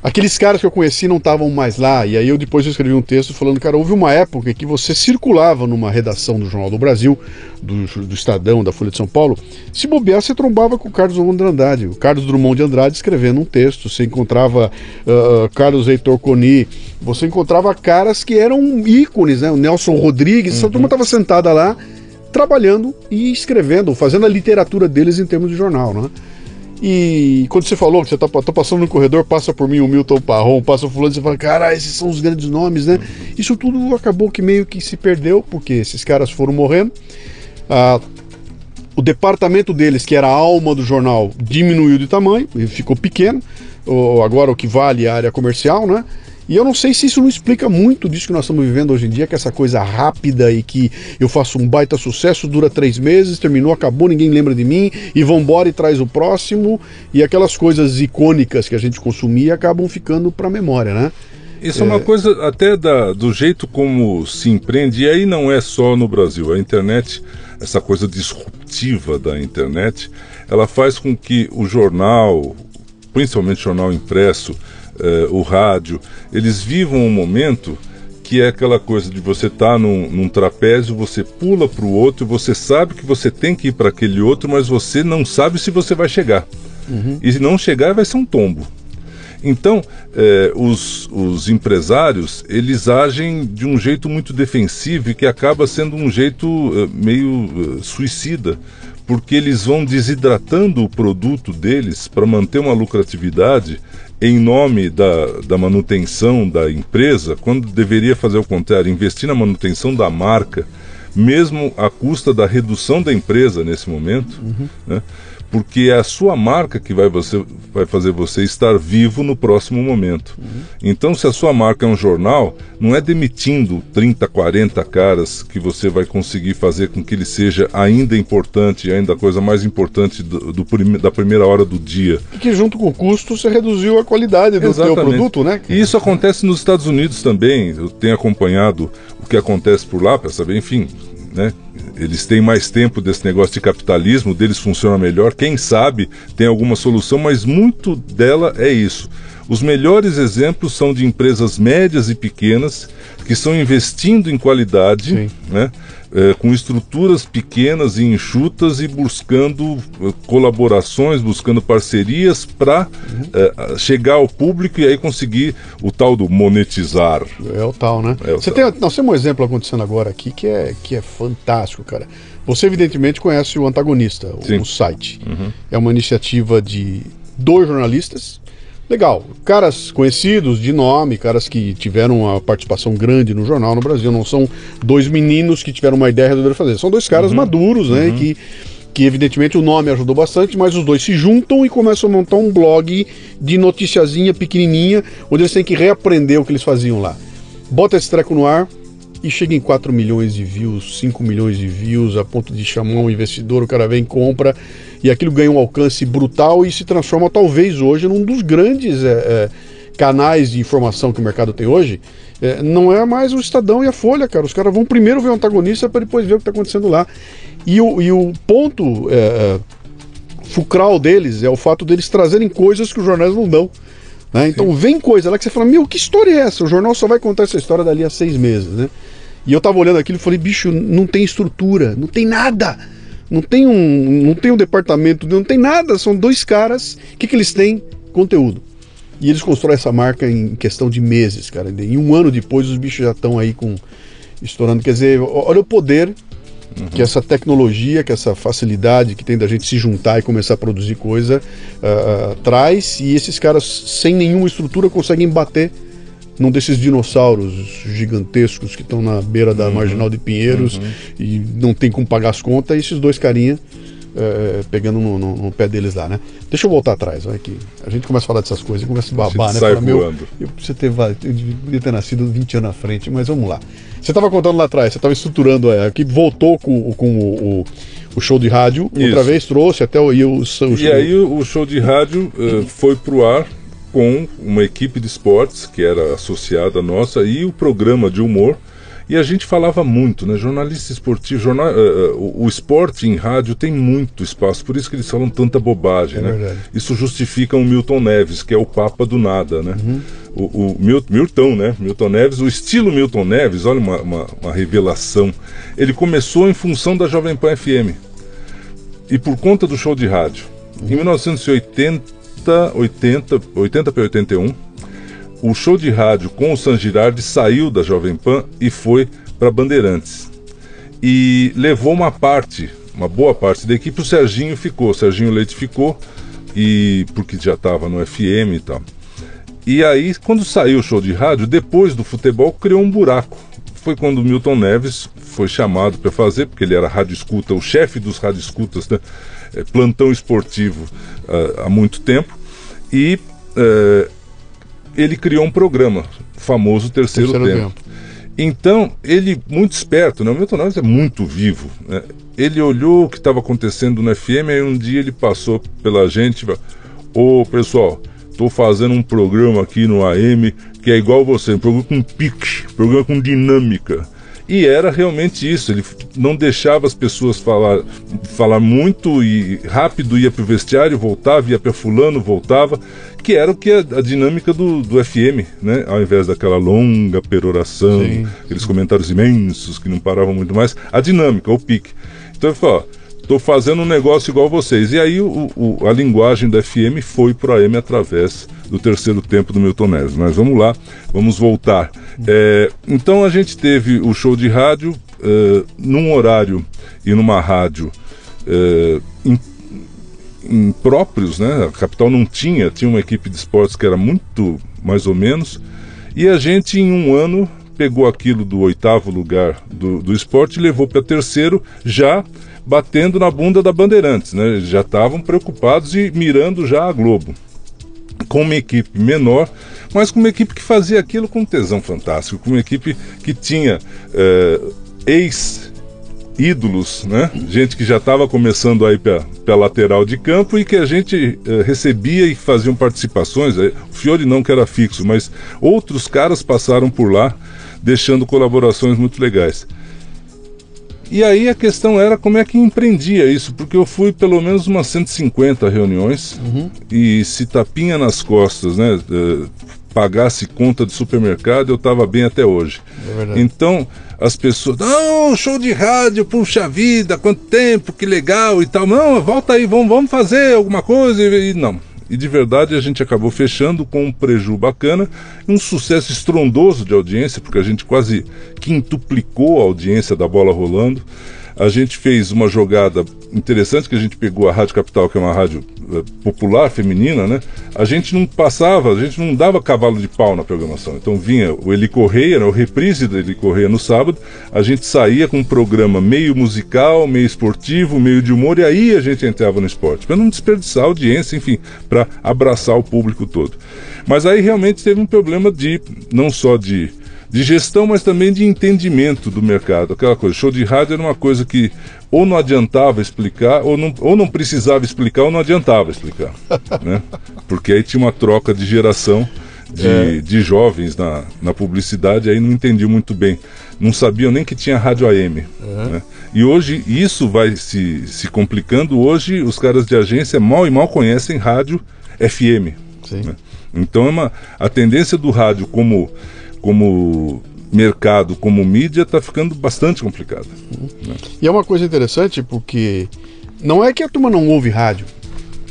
Speaker 1: Aqueles caras que eu conheci não estavam mais lá, e aí eu depois eu escrevi um texto falando, cara, houve uma época que você circulava numa redação do Jornal do Brasil, do, do Estadão, da Folha de São Paulo, se bobear, você trombava com o Carlos Drummond de Andrade, o Carlos Drummond de Andrade escrevendo um texto, você encontrava uh, Carlos Heitor Coni, você encontrava caras que eram ícones, né? O Nelson Rodrigues, uhum. essa turma estava sentada lá, trabalhando e escrevendo, fazendo a literatura deles em termos de jornal, né? E quando você falou que você tá, tá passando no corredor, passa por mim o Milton Parron, passa o fulano, você fala, cara, esses são os grandes nomes, né? Isso tudo acabou que meio que se perdeu, porque esses caras foram morrendo. Ah, o departamento deles, que era a alma do jornal, diminuiu de tamanho, ficou pequeno. Agora o que vale é a área comercial, né? E eu não sei se isso não explica muito disso que nós estamos vivendo hoje em dia, que é essa coisa rápida e que eu faço um baita sucesso, dura três meses, terminou, acabou, ninguém lembra de mim, e vambora e traz o próximo, e aquelas coisas icônicas que a gente consumia acabam ficando para a memória, né?
Speaker 3: Isso é... é. uma coisa até da, do jeito como se empreende, e aí não é só no Brasil, a internet, essa coisa disruptiva da internet, ela faz com que o jornal, principalmente o jornal impresso, uh, o rádio, eles vivam um momento que é aquela coisa de você estar tá num, num, trapézio, você pula para o outro, você sabe que você tem que ir para aquele outro, mas você não sabe se você vai chegar. Uhum. E se não chegar, vai ser um tombo. Então, eh, os, os, empresários, eles agem de um jeito muito defensivo e que acaba sendo um jeito eh, meio suicida, porque eles vão desidratando o produto deles para manter uma lucratividade em nome da, da manutenção da empresa, quando deveria fazer o contrário, investir na manutenção da marca, mesmo à custa da redução da empresa nesse momento, uhum. né? Porque é a sua marca que vai, você, vai fazer você estar vivo no próximo momento. Uhum. Então, se a sua marca é um jornal, não é demitindo 30, 40 caras que você vai conseguir fazer com que ele seja ainda importante, ainda a coisa mais importante do, do da primeira hora do dia.
Speaker 1: E que junto com o custo você reduziu a qualidade do seu produto, né?
Speaker 3: E isso acontece nos Estados Unidos também. Eu tenho acompanhado o que acontece por lá para saber, enfim, né? Eles têm mais tempo desse negócio de capitalismo, deles funciona melhor. Quem sabe tem alguma solução, mas muito dela é isso. Os melhores exemplos são de empresas médias e pequenas que estão investindo em qualidade, né? É, com estruturas pequenas e enxutas e buscando eh, colaborações, buscando parcerias para uhum. chegar ao público e aí conseguir o tal do monetizar.
Speaker 1: É o tal, né? É o Você tal. Tem, nós temos um exemplo acontecendo agora aqui que é, que é fantástico, cara. Você evidentemente conhece o antagonista, o, o site. Uhum. É uma iniciativa de dois jornalistas Legal. Caras conhecidos de nome, caras que tiveram uma participação grande no jornal no Brasil. Não são dois meninos que tiveram uma ideia de fazer. São dois caras uhum. maduros, né? Uhum. Que, que evidentemente o nome ajudou bastante, mas os dois se juntam e começam a montar um blog de noticiazinha pequenininha, onde eles têm que reaprender o que eles faziam lá. Bota esse treco no ar, e chega em 4 milhões de views, 5 milhões de views, a ponto de chamar um investidor, o cara vem, compra, e aquilo ganha um alcance brutal e se transforma talvez hoje num dos grandes é, é, canais de informação que o mercado tem hoje. É, não é mais o Estadão e a Folha, cara. Os caras vão primeiro ver o antagonista para depois ver o que está acontecendo lá. E o, e o ponto é, é, fulcral deles é o fato deles trazerem coisas que os jornais não dão. Né? Então Sim. vem coisa lá que você fala, meu, que história é essa? O jornal só vai contar essa história dali a seis meses, né? E eu tava olhando aquilo e falei, bicho, não tem estrutura, não tem nada. Não tem um, não tem um departamento, não tem nada. São dois caras. O que, que eles têm? Conteúdo. E eles constroem essa marca em questão de meses, cara. Em um ano depois, os bichos já estão aí com estourando. Quer dizer, olha o poder uhum. que essa tecnologia, que essa facilidade que tem da gente se juntar e começar a produzir coisa uh, traz. E esses caras, sem nenhuma estrutura, conseguem bater num desses dinossauros gigantescos que estão na beira da uhum. marginal de Pinheiros uhum. e não tem como pagar as contas, e esses dois carinha é, pegando no, no, no, pé deles lá, né? Deixa eu voltar atrás, vai que a gente começa a falar dessas coisas e começa a babar, a né?
Speaker 3: Sai Fala, meu,
Speaker 1: eu, preciso ter, eu devia ter nascido 20 anos na frente, mas vamos lá. Você estava contando lá atrás, você estava estruturando, é, que voltou com, com o, o, o, show de rádio, Isso. outra vez trouxe até o. E, o,
Speaker 3: o e aí o show de rádio uh, foi pro ar com uma equipe de esportes que era associada nossa e o programa de humor. E a gente falava muito, né? Jornalista esportivo, jornal, uh, uh, o esporte em rádio tem muito espaço, por isso que eles falam tanta bobagem, é né? Verdade. Isso justifica o Milton Neves, que é o papa do nada, né? Uhum. O, o Mil, Milton, né? Milton Neves, o estilo Milton Neves, olha uma, uma, uma revelação. Ele começou em função da Jovem Pan FM e por conta do show de rádio. Uhum. Em 1980 80, 80 para 81, o show de rádio com o San Girardi saiu da Jovem Pan e foi para Bandeirantes. E levou uma parte, uma boa parte da equipe, o Serginho ficou, o Serginho Leite ficou, e porque já estava no FM e tal. E aí, quando saiu o show de rádio, depois do futebol, criou um buraco. Foi quando o Milton Neves foi chamado para fazer, porque ele era rádio escuta, o chefe dos rádio escutas, né? É, plantão esportivo uh, há muito tempo e uh, ele criou um programa famoso Terceiro, Terceiro tempo. tempo. Então, ele, muito esperto, né? o Milton Neves é muito vivo. Né? Ele olhou o que estava acontecendo no FM, e um dia ele passou pela gente Ô oh, pessoal, estou fazendo um programa aqui no AM que é igual você, um programa com pique, programa com dinâmica. E era realmente isso, ele não deixava as pessoas falar, falar muito e rápido ia para o vestiário, voltava, ia para fulano, voltava, que era o que a, a, dinâmica do, do FM, né? Ao invés daquela longa peroração, Sim. aqueles comentários imensos que não paravam muito mais, a dinâmica, o pique. Então ele falou, ó, Estou fazendo um negócio igual vocês. E aí o, o, a linguagem da FM foi para o AM através do terceiro tempo do Milton Neves. Mas vamos lá, vamos voltar. É, então a gente teve o show de rádio é, num horário e numa rádio é, impróprios, né? A capital não tinha, tinha uma equipe de esportes que era muito mais ou menos. E a gente em um ano pegou aquilo do oitavo lugar do, do esporte e levou para terceiro já batendo na bunda da Bandeirantes, né? Já estavam preocupados e mirando já a Globo. Com uma equipe menor, mas com uma equipe que fazia aquilo com tesão fantástico, com uma equipe que tinha é, ex ídolos, né? Gente que já estava começando aí pela lateral de campo e que a gente eh, recebia e faziam participações. O Fiore não que era fixo, mas outros caras passaram por lá, deixando colaborações muito legais. E aí a questão era como é que empreendia isso, porque eu fui pelo menos umas 150 reuniões e se tapinha nas costas, né? eh, pagasse conta de supermercado, eu estava bem até hoje.
Speaker 1: É.
Speaker 3: Então as pessoas, não, show de rádio, puxa vida, quanto tempo, que legal e tal. Não, volta aí, vamos, vamos fazer alguma coisa. E, e não. E de verdade a gente acabou fechando com um preju bacana, um sucesso estrondoso de audiência, porque a gente quase quintuplicou a audiência da bola rolando. A gente fez uma jogada interessante que a gente pegou a Rádio Capital, que é uma rádio eh, popular, feminina, né? A gente não passava, a gente não dava cavalo de pau na programação. Então vinha o Eli Correia, né, o reprise do Eli Correia no sábado, a gente saía com um programa meio musical, meio esportivo, meio de humor, e aí a gente entrava no esporte, para não desperdiçar audiência, enfim, para abraçar o público todo. Mas aí realmente teve um problema de, não só de de gestão, mas também de entendimento do mercado. Aquela coisa, show de rádio era uma coisa que ou não adiantava explicar, ou não, ou não precisava explicar, ou não adiantava explicar. né? Porque aí tinha uma troca de geração de,
Speaker 1: É.
Speaker 3: de jovens na, na publicidade, aí não entendiam muito bem. Não sabiam nem que tinha rádio AM. né? E hoje isso vai se, se complicando. Hoje os caras de agência mal e mal conhecem rádio FM.
Speaker 1: Sim.
Speaker 3: né? Então é uma, a tendência do rádio como, como mercado, como mídia, está ficando bastante complicada.
Speaker 1: E é uma coisa interessante porque não é que a turma não ouve rádio.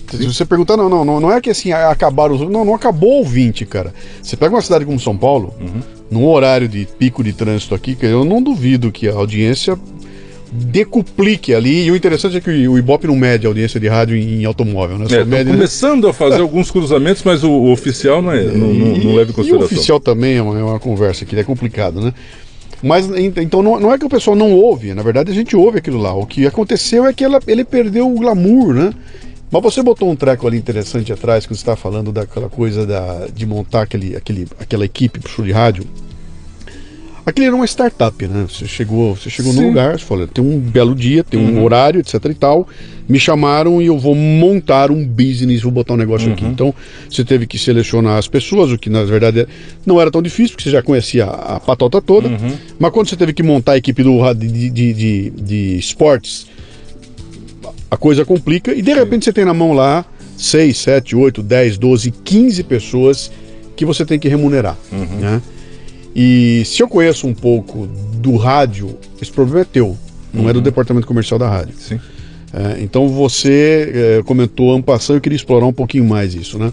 Speaker 1: Se você perguntar, não, não, não, é que assim acabaram os. Não, não acabou o ouvinte, cara. Você pega uma cidade como São Paulo, num horário de pico de trânsito aqui, que eu não duvido que a audiência decuplique ali. E o interessante é que o Ibope não mede a audiência de rádio em, automóvel, né?
Speaker 3: É,
Speaker 1: mede-
Speaker 3: começando a fazer alguns cruzamentos, mas o, o oficial não, é, não, não, não leva em
Speaker 1: E o
Speaker 3: consideração.
Speaker 1: oficial também é uma, é uma conversa que é complicado, né? Mas en- então não, não é que o pessoal não ouve, na verdade a gente ouve aquilo lá. O que aconteceu é que ela- ele perdeu o glamour, né? Mas você botou um treco ali interessante atrás, que você está falando daquela coisa da, de montar aquele, aquele, aquela equipe de rádio. Aquilo era uma startup, né? Você chegou, você chegou num lugar, você falou, tem um belo dia, tem um horário, etc e tal. Me chamaram e eu vou montar um business, vou botar um negócio aqui. Então, você teve que selecionar as pessoas, o que na verdade não era tão difícil, porque você já conhecia a, a patota toda. Mas quando você teve que montar a equipe do, de, de, de, de esportes, a coisa complica e de repente você tem na mão lá 6, 7, 8, 10, 12, 15 pessoas que você tem que remunerar. Né? E se eu conheço um pouco do rádio, esse problema é teu, não é do departamento comercial da rádio.
Speaker 3: Sim.
Speaker 1: É, então você é, comentou ano passado, eu queria explorar um pouquinho mais isso, né?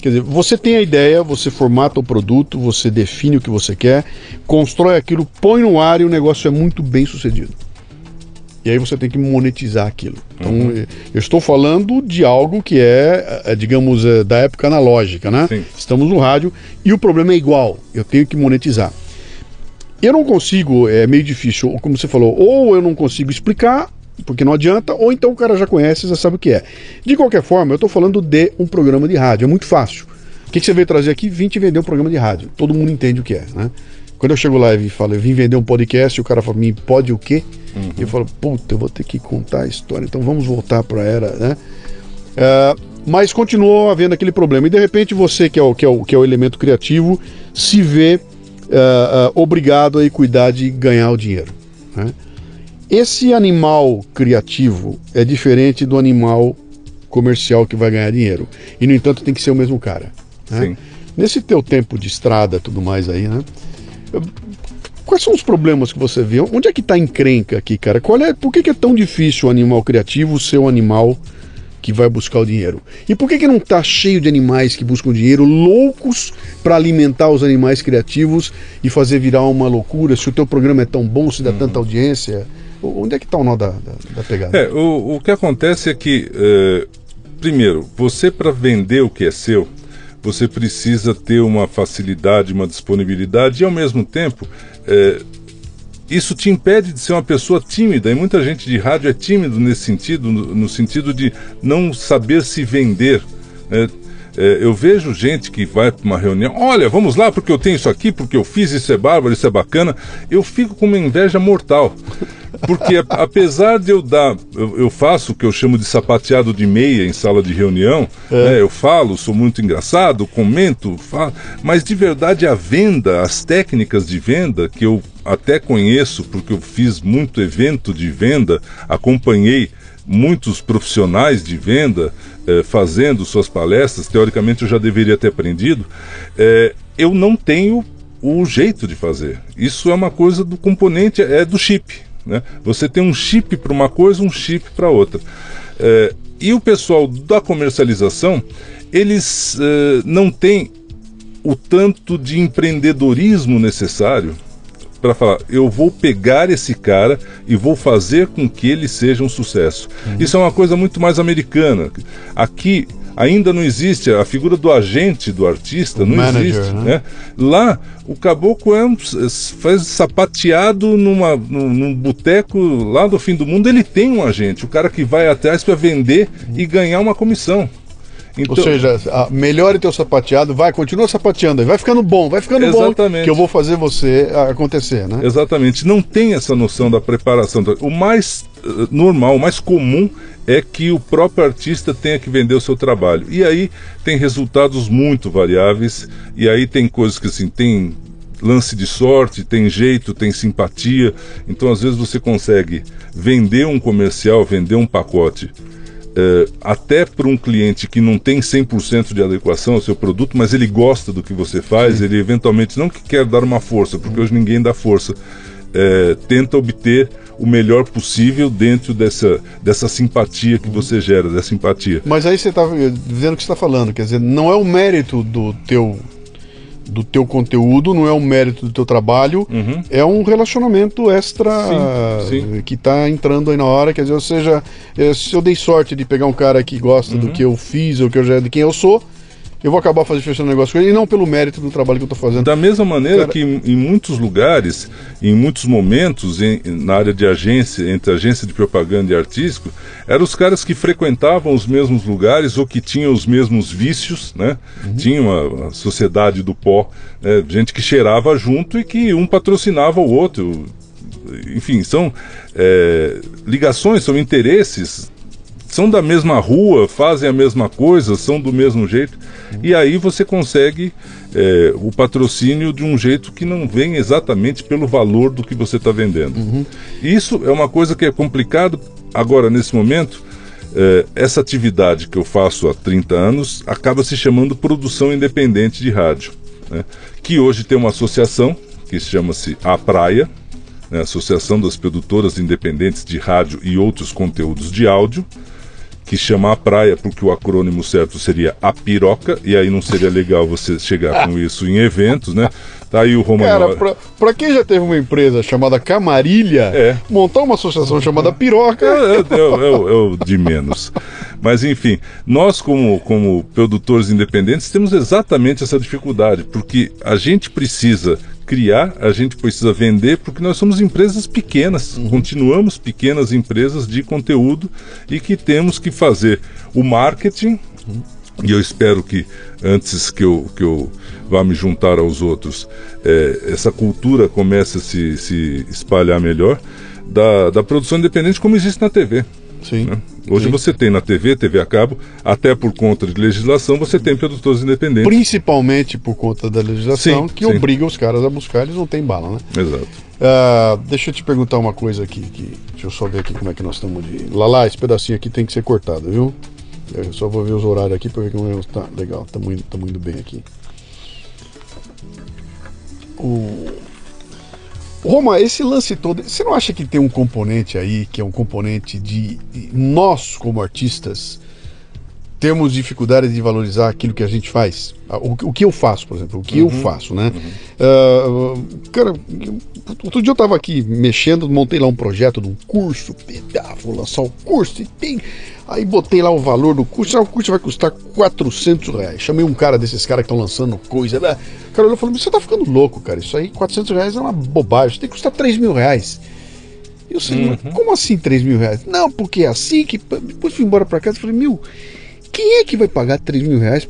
Speaker 1: Quer dizer, você tem a ideia, você formata o produto, você define o que você quer, constrói aquilo, põe no ar e o negócio é muito bem sucedido. E aí você tem que monetizar aquilo. Então, eh, eu estou falando de algo que é, eh, digamos, eh, da época analógica, né?
Speaker 3: Sim.
Speaker 1: Estamos no rádio e o problema é igual. Eu tenho que monetizar. Eu não consigo, é meio difícil, como você falou, ou eu não consigo explicar, porque não adianta, ou então o cara já conhece, já sabe o que é. De qualquer forma, eu estou falando de um programa de rádio, é muito fácil. O que, que você veio trazer aqui? Vim te vender um programa de rádio. Todo mundo entende o que é, né? Quando eu chego lá e falo, eu vim vender um podcast, o cara fala, me pode o quê? Eu falo, puta, eu vou ter que contar a história, então vamos voltar para a era, né? Ah, mas continuou havendo aquele problema. E de repente você, que é o, que é o, que é o elemento criativo, se vê ah, ah, obrigado a cuidar de ganhar o dinheiro. né? Esse animal criativo é diferente do animal comercial que vai ganhar dinheiro. E, no entanto, tem que ser o mesmo cara. né? Nesse teu tempo de estrada tudo mais aí, né? Quais são os problemas que você vê? Onde é que tá a encrenca aqui, cara? Qual é, por que, que é tão difícil o animal criativo ser o animal que vai buscar o dinheiro? E por que, que não tá cheio de animais que buscam dinheiro, loucos para alimentar os animais criativos e fazer virar uma loucura? Se o teu programa é tão bom, se dá tanta audiência, onde é que tá o nó da, da, da pegada?
Speaker 3: É, o, o que acontece é que, eh, primeiro, você para vender o que é seu, você precisa ter uma facilidade, uma disponibilidade e, ao mesmo tempo, eh, isso te impede de ser uma pessoa tímida. E muita gente de rádio é tímido nesse sentido, no, no sentido de não saber se vender. né? É, eu vejo gente que vai para uma reunião, olha, vamos lá porque eu tenho isso aqui, porque eu fiz isso é bárbaro, isso é bacana. Eu fico com uma inveja mortal. Porque apesar de eu dar, eu, eu, faço o que eu chamo de sapateado de meia em sala de reunião, é. né, eu falo, sou muito engraçado, comento, falo, mas de verdade a venda, as técnicas de venda que eu até conheço, porque eu fiz muito evento de venda, acompanhei muitos profissionais de venda eh, fazendo suas palestras, teoricamente eu já deveria ter aprendido, eh, eu não tenho o jeito de fazer. Isso é uma coisa do componente, é do chip. Né? Você tem um chip para uma coisa, um chip para outra. É, e o pessoal da comercialização, eles não têm o tanto de empreendedorismo necessário para falar, eu vou pegar esse cara e vou fazer com que ele seja um sucesso. Uhum. Isso é uma coisa muito mais americana. Aqui ainda não existe a figura do agente do artista, o não manager, existe. Né? né? Lá, o caboclo é um, faz sapateado numa, num, num boteco lá do fim do mundo, ele tem um agente, o cara que vai atrás para vender e ganhar uma comissão.
Speaker 1: Então, Ou seja, melhore teu sapateado, vai, continua sapateando, vai ficando bom, vai ficando exatamente. bom, que eu vou fazer você acontecer, né?
Speaker 3: Exatamente, não tem essa noção da preparação. O mais uh, normal, o mais comum é que o próprio artista tenha que vender o seu trabalho. E aí tem resultados muito variáveis, e aí tem coisas que assim, tem lance de sorte, tem jeito, tem simpatia. Então às vezes você consegue vender um comercial, vender um pacote. É, até para um cliente que não tem 100% de adequação ao seu produto, mas ele gosta do que você faz, Sim. ele eventualmente não que quer dar uma força, porque hoje ninguém dá força, é, tenta obter o melhor possível dentro dessa, dessa simpatia que você gera, dessa simpatia.
Speaker 1: Mas aí você está dizendo o que você está falando, quer dizer, não é o mérito do teu do teu conteúdo, não é um mérito do teu trabalho, uhum. é um relacionamento extra sim, sim. que está entrando aí na hora, quer dizer, ou seja, é, se eu dei sorte de pegar um cara que gosta uhum. do que eu fiz, ou que eu já, de quem eu sou, eu vou acabar fazendo fechando negócio com ele, e não pelo mérito do trabalho que eu estou fazendo.
Speaker 3: Da mesma maneira Cara... que em, em, muitos lugares, em muitos momentos, em, na área de agência, entre agência de propaganda e artístico, eram os caras que frequentavam os mesmos lugares ou que tinham os mesmos vícios, né? Uhum. Tinham a, a, sociedade do pó, né? gente que cheirava junto e que um patrocinava o outro. Enfim, são é, ligações, são interesses são da mesma rua, fazem a mesma coisa, são do mesmo jeito, e aí você consegue é, o patrocínio de um jeito que não vem exatamente pelo valor do que você está vendendo. Uhum. Isso é uma coisa que é complicado agora, nesse momento. É, essa atividade que eu faço há 30 anos acaba se chamando produção independente de rádio, né? que hoje tem uma associação que chama-se A Praia, né? Associação das Produtoras Independentes de Rádio e Outros Conteúdos de Áudio, que chama a praia, porque o acrônimo certo seria a piroca, e aí não seria legal você chegar com isso em eventos, né? Tá aí o Romanori.
Speaker 1: Cara, pra, pra, quem já teve uma empresa chamada Camarilha, é. montar uma associação chamada Piroca. É,
Speaker 3: é, é, é o de menos. Mas enfim, nós como, como produtores independentes temos exatamente essa dificuldade, porque a gente precisa criar, a gente precisa vender, porque nós somos empresas pequenas, uhum. continuamos pequenas empresas de conteúdo e que temos que fazer o marketing. Uhum. E eu espero que antes que eu, que eu vá me juntar aos outros, é, essa cultura comece a se, se espalhar melhor da, da produção independente como existe na TV.
Speaker 1: Sim. Né?
Speaker 3: Hoje Sim. você tem na TV, TV a cabo, até por conta de legislação, você tem produtores independentes.
Speaker 1: Principalmente por conta da legislação, sim, que sim. obriga os caras a buscar, eles não têm bala, né?
Speaker 3: Exato.
Speaker 1: Uh, deixa eu te perguntar uma coisa aqui, que, deixa eu só ver aqui como é que nós estamos de. Lala, esse pedacinho aqui tem que ser cortado, viu? Eu só vou ver os horários aqui para ver como está. Legal, estamos indo, indo bem aqui. O... Roma, esse lance todo, você não acha que tem um componente aí, que é um componente de nós, como artistas, temos dificuldade de valorizar aquilo que a gente faz? O, o que eu faço, por exemplo, o que uhum, eu faço, né? Uhum. Uh, cara, outro dia eu estava aqui mexendo, montei lá um projeto de um curso, ah, vou lançar o um curso e tem Aí botei lá o valor do curso, ah, o curso vai custar 400 reais. Chamei um cara desses caras que estão lançando coisa. Né? O cara olhou e falou: Você tá ficando louco, cara. Isso aí, 400 reais é uma bobagem. Isso tem que custar 3 mil reais. E eu falei: uhum. Como assim 3 mil reais? Não, porque é assim que. Depois fui embora pra casa e falei: Meu, quem é que vai pagar 3 mil reais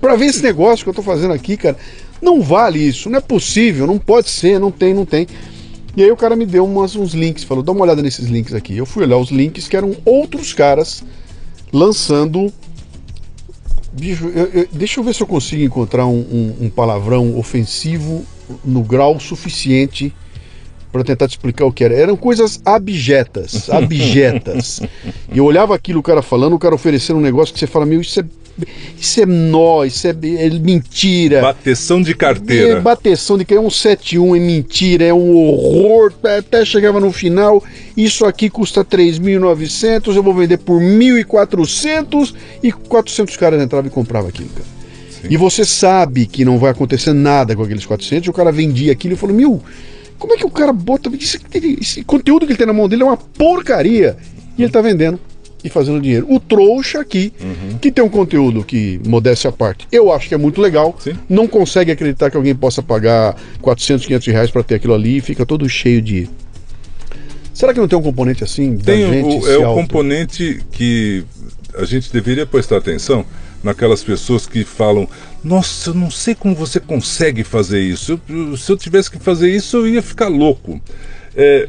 Speaker 1: pra ver esse negócio que eu tô fazendo aqui, cara. Não vale isso, não é possível, não pode ser, não tem, não tem. E aí o cara me deu umas, uns links, falou, dá uma olhada nesses links aqui. Eu fui olhar os links que eram outros caras lançando. Bicho, eu- eu- deixa eu ver se eu consigo encontrar um, um- um palavrão ofensivo no grau suficiente para tentar te explicar o que era. Eram coisas abjetas, abjetas. e eu olhava aquilo o cara falando, o cara oferecendo um negócio que você fala, meu, isso é, isso é nó, isso é, é mentira.
Speaker 3: Bateção de
Speaker 1: É
Speaker 3: carteira.
Speaker 1: bateção de que é um 71, é mentira, é um horror. Até chegava no final, isso aqui custa 3.900, eu vou vender por 1.400 e 400 caras entravam e compravam aquilo, cara. E você sabe que não vai acontecer nada com aqueles 400, e o cara vendia aquilo e falou: Meu, como é que o cara bota. Esse, esse conteúdo que ele tem na mão dele é uma porcaria. E ele tá vendendo e fazendo dinheiro. O trouxa aqui, que tem um conteúdo que, modéstia à parte, eu acho que é muito legal,
Speaker 3: Sim.
Speaker 1: não consegue acreditar que alguém possa pagar 400, 500 reais para ter aquilo ali e fica todo cheio de. Será que não tem um componente assim? da
Speaker 3: Tem
Speaker 1: gente
Speaker 3: o, é o componente que a gente deveria prestar atenção naquelas pessoas que falam: Nossa, eu não sei como você consegue fazer isso. Eu- se eu tivesse que fazer isso, eu ia ficar louco. É,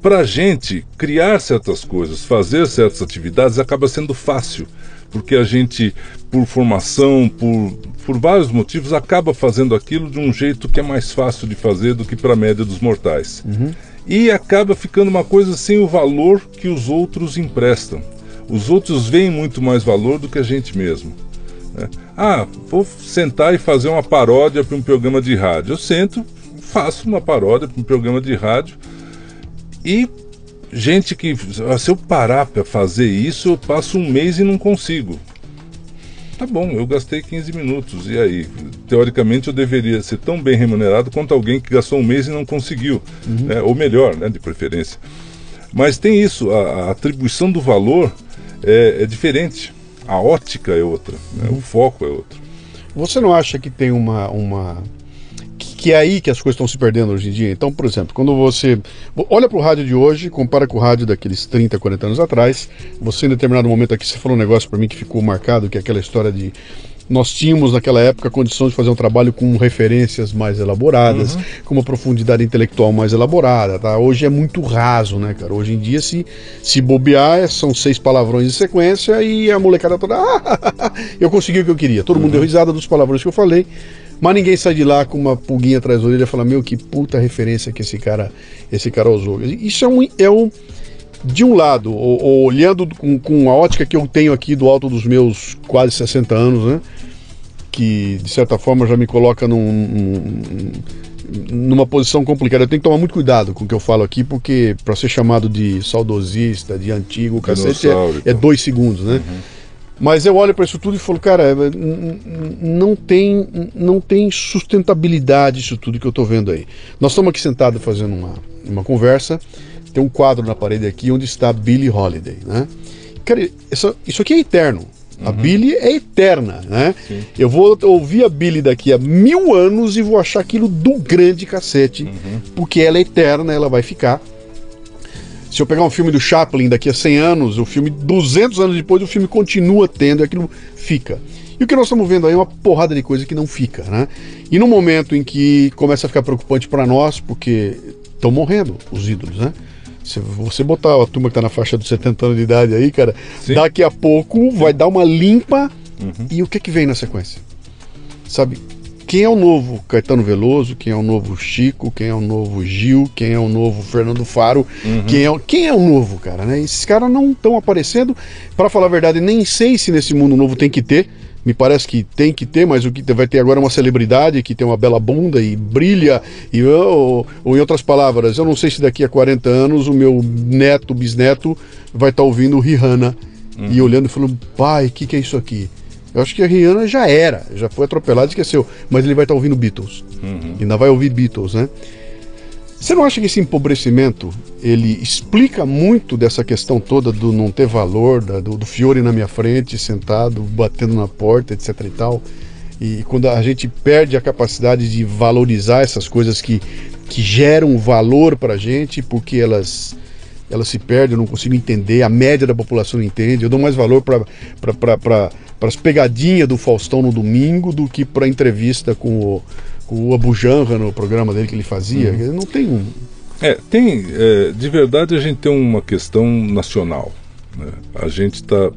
Speaker 3: Para a gente criar certas coisas, fazer certas atividades, acaba sendo fácil. Porque a gente, por formação, por, por vários motivos, acaba fazendo aquilo de um jeito que é mais fácil de fazer do que para a média dos mortais. E acaba ficando uma coisa sem o valor que os outros emprestam. Os outros veem muito mais valor do que a gente mesmo. Ah, vou sentar e fazer uma paródia para um programa de rádio. Eu sento, faço uma paródia para um programa de rádio e gente que ah, se eu parar para fazer isso, eu passo um mês e não consigo. Tá bom, eu gastei 15 minutos. E aí? Teoricamente eu deveria ser tão bem remunerado quanto alguém que gastou um mês e não conseguiu. né? Ou melhor, né, de preferência. Mas tem isso, a, a atribuição do valor é, é diferente. A ótica é outra, né? o foco é outro.
Speaker 1: Você não acha que tem uma. uma... Que, que é aí que as coisas estão se perdendo hoje em dia? Então, por exemplo, quando você olha para o rádio de hoje, compara com o rádio daqueles 30, 40 anos atrás, você em determinado momento aqui, você falou um negócio para mim que ficou marcado, que é aquela história de. Nós tínhamos naquela época condições de fazer um trabalho com referências mais elaboradas, com uma profundidade intelectual mais elaborada, tá? Hoje é muito raso, né, cara? Hoje em dia, se, se bobear, são seis palavrões em sequência e a molecada toda. "Ah, eu consegui o que eu queria. Todo mundo deu risada dos palavrões que eu falei, mas ninguém sai de lá com uma pulguinha atrás da orelha e fala: Meu, que puta referência que esse cara, esse cara usou. Isso é um. É um de um lado, ou, ou olhando com, com a ótica que eu tenho aqui do alto dos meus quase 60 anos, né? Que de certa forma já me coloca num, num- numa posição complicada. Eu tenho que tomar muito cuidado com o que eu falo aqui, porque para ser chamado de saudosista, de antigo, o cacete é, é dois segundos, né? Mas eu olho para isso tudo e falo, cara, é, não tem, não tem sustentabilidade isso tudo que eu tô vendo aí. Nós estamos aqui sentados fazendo uma, uma conversa, tem um quadro na parede aqui onde está Billie Holiday, né? Cara, isso, isso aqui é eterno. A Billie é eterna, né? Eu vou ouvir a Billie daqui a mil anos e vou achar aquilo do grande cacete, porque ela é eterna, ela vai ficar. Se eu pegar um filme do Chaplin daqui a 100 anos, o filme 200 anos depois, o filme continua tendo e aquilo fica. E o que nós estamos vendo aí é uma porrada de coisa que não fica, né? E no momento em que começa a ficar preocupante para nós, porque estão morrendo os ídolos, né? Se você botar a turma que tá na faixa dos 70 anos de idade aí, cara,
Speaker 3: Sim.
Speaker 1: daqui a pouco vai dar uma limpa. E o que que vem na sequência? Sabe? Quem é o novo Caetano Veloso? Quem é o novo Chico? Quem é o novo Gil? Quem é o novo Fernando Faro? Quem, é, o- quem é o novo, cara? Né? Esses caras não estão aparecendo. Para falar a verdade, nem sei se nesse mundo novo tem que ter. Me parece que tem que ter, mas o que vai ter agora é uma celebridade que tem uma bela bunda e brilha. E, ou, ou em outras palavras, eu não sei se daqui a 40 anos o meu neto, bisneto, vai estar ouvindo Rihanna e olhando e falando: pai, o que, que é isso aqui? Eu acho que a Rihanna já era, já foi atropelada e esqueceu. Mas ele vai estar ouvindo Beatles. Ainda vai ouvir Beatles, né? Você não acha que esse empobrecimento ele explica muito dessa questão toda do não ter valor, da- do, do Fiore na minha frente, sentado, batendo na porta, etc e tal? E quando a gente perde a capacidade de valorizar essas coisas que, que geram valor pra gente, porque elas elas se perdem, eu não consigo entender, a média da população não entende. Eu dou mais valor para as pegadinhas do Faustão no domingo do que para entrevista com o, com o Abu Janra no programa dele que ele fazia. Uhum. Não tem um.
Speaker 3: É, tem. É, de verdade, a gente tem uma questão nacional. Né? A gente está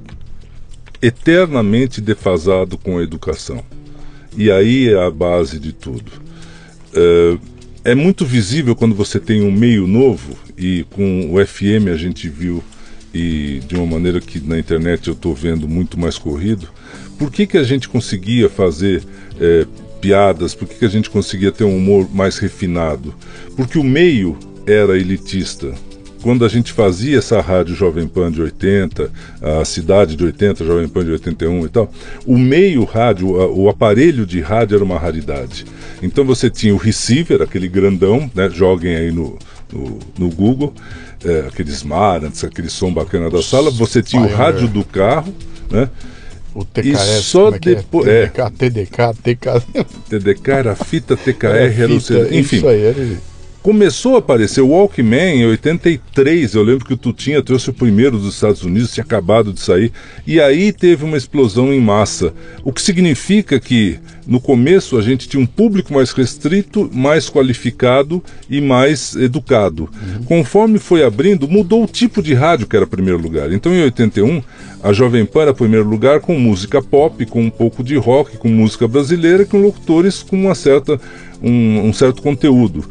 Speaker 3: eternamente defasado com a educação. E aí é a base de tudo. É, é muito visível quando você tem um meio novo, e com o FM a gente viu, e de uma maneira que na internet eu estou vendo muito mais corrido, por que, que a gente conseguia fazer é, piadas, por que, que a gente conseguia ter um humor mais refinado? Porque o meio era elitista quando a gente fazia essa rádio Jovem Pan de 80, a cidade de 80, Jovem Pan de 81 e tal, o meio rádio, o aparelho de rádio era uma raridade. Então você tinha o receiver, aquele grandão, né, joguem aí no, no, no Google, é, aqueles Marantz, aquele som bacana da sala, você tinha o rádio do carro, né?
Speaker 1: O TKS,
Speaker 3: e só é, é depois.
Speaker 1: É, TDK, TDK, TK.
Speaker 3: TDK era fita, TKR, era, fita, era o enfim.
Speaker 1: Isso aí, era
Speaker 3: começou a aparecer o Walkman em 83. Eu lembro que o Tutinha trouxe o primeiro dos Estados Unidos, tinha acabado de sair. E aí teve uma explosão em massa. O que significa que no começo a gente tinha um público mais restrito, mais qualificado e mais educado. Uhum. Conforme foi abrindo, mudou o tipo de rádio que era primeiro lugar. Então em 81, a Jovem Pan era primeiro lugar com música pop, com um pouco de rock, com música brasileira, com locutores com uma certa, um, um certo conteúdo.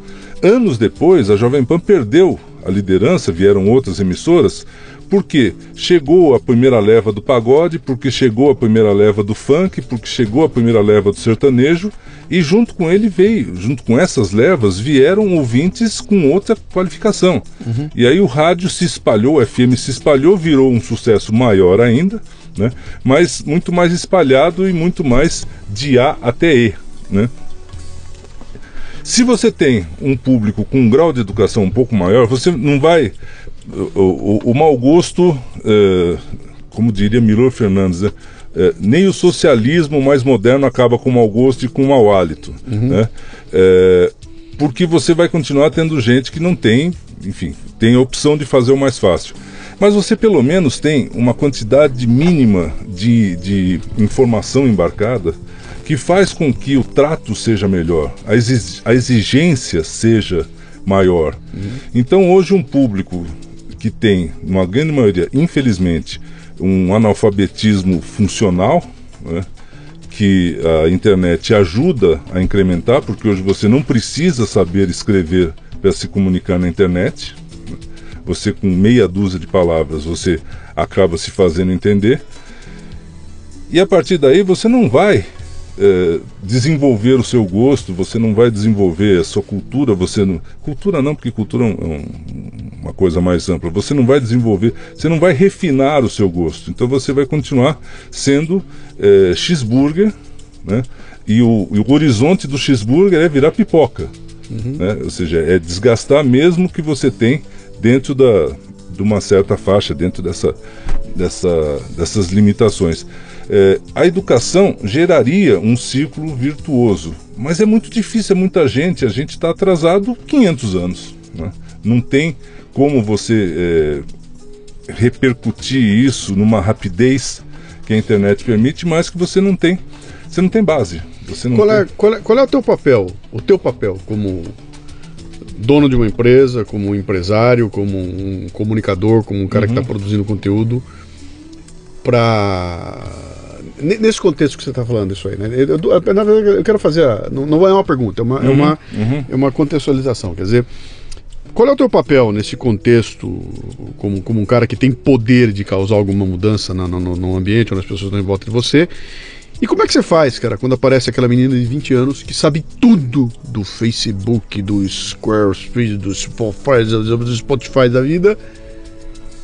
Speaker 3: Anos depois, a Jovem Pan perdeu a liderança, vieram outras emissoras, porque chegou a primeira leva do pagode, porque chegou a primeira leva do funk, porque chegou a primeira leva do sertanejo, e junto com ele veio, junto com essas levas, vieram ouvintes com outra qualificação. Uhum. E aí o rádio se espalhou, o FM se espalhou, virou um sucesso maior ainda, né? mas muito mais espalhado e muito mais de A até E. Né? Se você tem um público com um grau de educação um pouco maior, você não vai. O, o, o mau gosto, é, como diria Milor Fernandes, né? é, nem o socialismo mais moderno acaba com mau gosto e com mau hálito. Uhum. Né? É, porque você vai continuar tendo gente que não tem, enfim, tem a opção de fazer o mais fácil. Mas você pelo menos tem uma quantidade mínima de, de informação embarcada que faz com que o trato seja melhor, a, exigência seja maior. Uhum. Então, hoje, um público que tem, uma grande maioria, infelizmente, um analfabetismo funcional, né, que a internet ajuda a incrementar, porque hoje você não precisa saber escrever para se comunicar na internet. Você, com meia dúzia de palavras, você acaba se fazendo entender. E a partir daí você não vai é, desenvolver o seu gosto, você não vai desenvolver a sua cultura, você não. Cultura não, porque cultura é um, uma coisa mais ampla. Você não vai desenvolver, você não vai refinar o seu gosto. Então você vai continuar sendo é, cheeseburger, né? E o, e o, horizonte do cheeseburger é virar pipoca. Uhum. Né? Ou seja, é desgastar mesmo que você tem dentro da, de uma certa faixa, dentro dessa, dessa, dessas limitações. É, a educação geraria um ciclo virtuoso, mas é muito difícil, é muita gente, a gente está atrasado 500 anos. Né? Não tem como você é, repercutir isso numa rapidez que a internet permite, mas que você não tem, você não tem base. Você não
Speaker 1: qual,
Speaker 3: tem...
Speaker 1: É, qual, é, qual é o teu papel? O teu papel como dono de uma empresa, como um empresário, como um comunicador, como um cara uhum. que está produzindo conteúdo para nesse contexto que você está falando isso aí, né? Eu, eu, na verdade, eu quero fazer, a, não, não é uma pergunta, é uma, é uhum, é, uma, uhum. é uma contextualização. Quer dizer, qual é o teu papel nesse contexto, como, como um cara que tem poder de causar alguma mudança no, no, no ambiente, onde as pessoas estão em volta de você? E como é que você faz, cara, quando aparece aquela menina de 20 anos que sabe tudo do Facebook, do Squarespace, do Spotify, do Spotify da vida?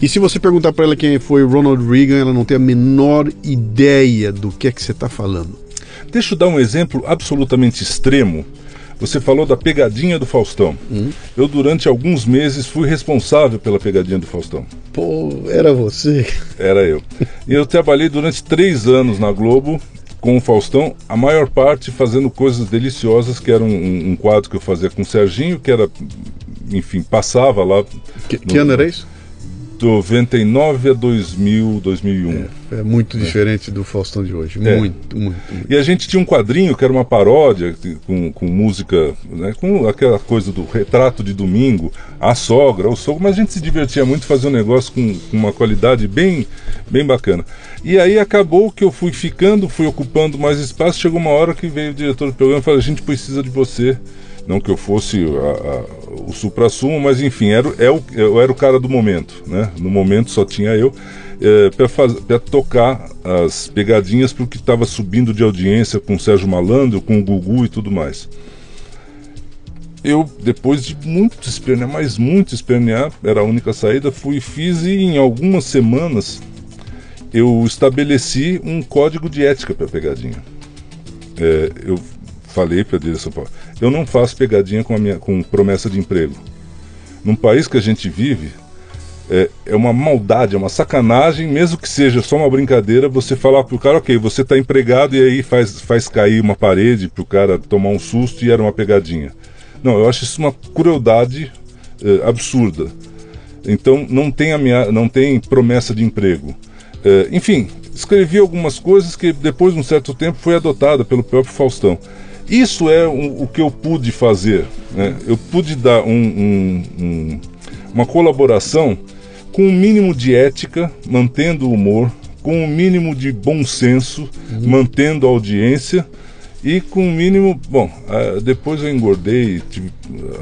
Speaker 1: E se você perguntar para ela quem foi Ronald Reagan, ela não tem a menor ideia do que é que você está falando.
Speaker 3: Deixa eu dar um exemplo absolutamente extremo. Você falou da pegadinha do Faustão. Hum? Eu, durante alguns meses, fui responsável pela pegadinha do Faustão.
Speaker 1: Pô, era você?
Speaker 3: Era eu. E eu trabalhei durante três anos na Globo com o Faustão, a maior parte fazendo coisas deliciosas, que era um, um quadro que eu fazia com o Serginho, que era, enfim, passava lá.
Speaker 1: Que, no... que ano era isso?
Speaker 3: 99 a 2000, 2001.
Speaker 1: É, é muito diferente do Faustão de hoje.
Speaker 3: É.
Speaker 1: Muito, muito, muito.
Speaker 3: E a gente tinha um quadrinho que era uma paródia com, com música, né, com aquela coisa do retrato de domingo, a sogra, o sogro, mas a gente se divertia muito fazer um negócio com, com uma qualidade bem, bem bacana. E aí acabou que eu fui ficando, fui ocupando mais espaço, chegou uma hora que veio o diretor do programa e falou, a gente precisa de você. Não que eu fosse a- a- o supra-sumo, mas enfim, era, é o- eu era o cara do momento. Né? No momento só tinha eu. para tocar as pegadinhas para o que estava subindo de audiência com o Sérgio Malandro, com o Gugu e tudo mais. Eu, depois de muito espernear, mas muito espernear, era a única saída, fui fiz e em algumas semanas eu estabeleci um código de ética para pegadinha. É, eu falei para a direção, "Pô, eu não faço pegadinha com, a minha, com promessa de emprego. Num país que a gente vive, é, é uma maldade, é uma sacanagem, mesmo que seja só uma brincadeira, você falar pro cara, ok, você tá empregado e aí faz, faz cair uma parede pro cara tomar um susto e era uma pegadinha. Não, eu acho isso uma crueldade eh, absurda. Então não tem, amea- não tem promessa de emprego. Eh, enfim, escrevi algumas coisas que depois de um certo tempo foi adotada pelo próprio Faustão. Isso é um- o que eu pude fazer. né? Eu pude dar um- um- um- uma colaboração com um mínimo de ética, mantendo o humor, com um mínimo de bom senso, mantendo a audiência e com um mínimo. Bom, depois eu engordei, tive-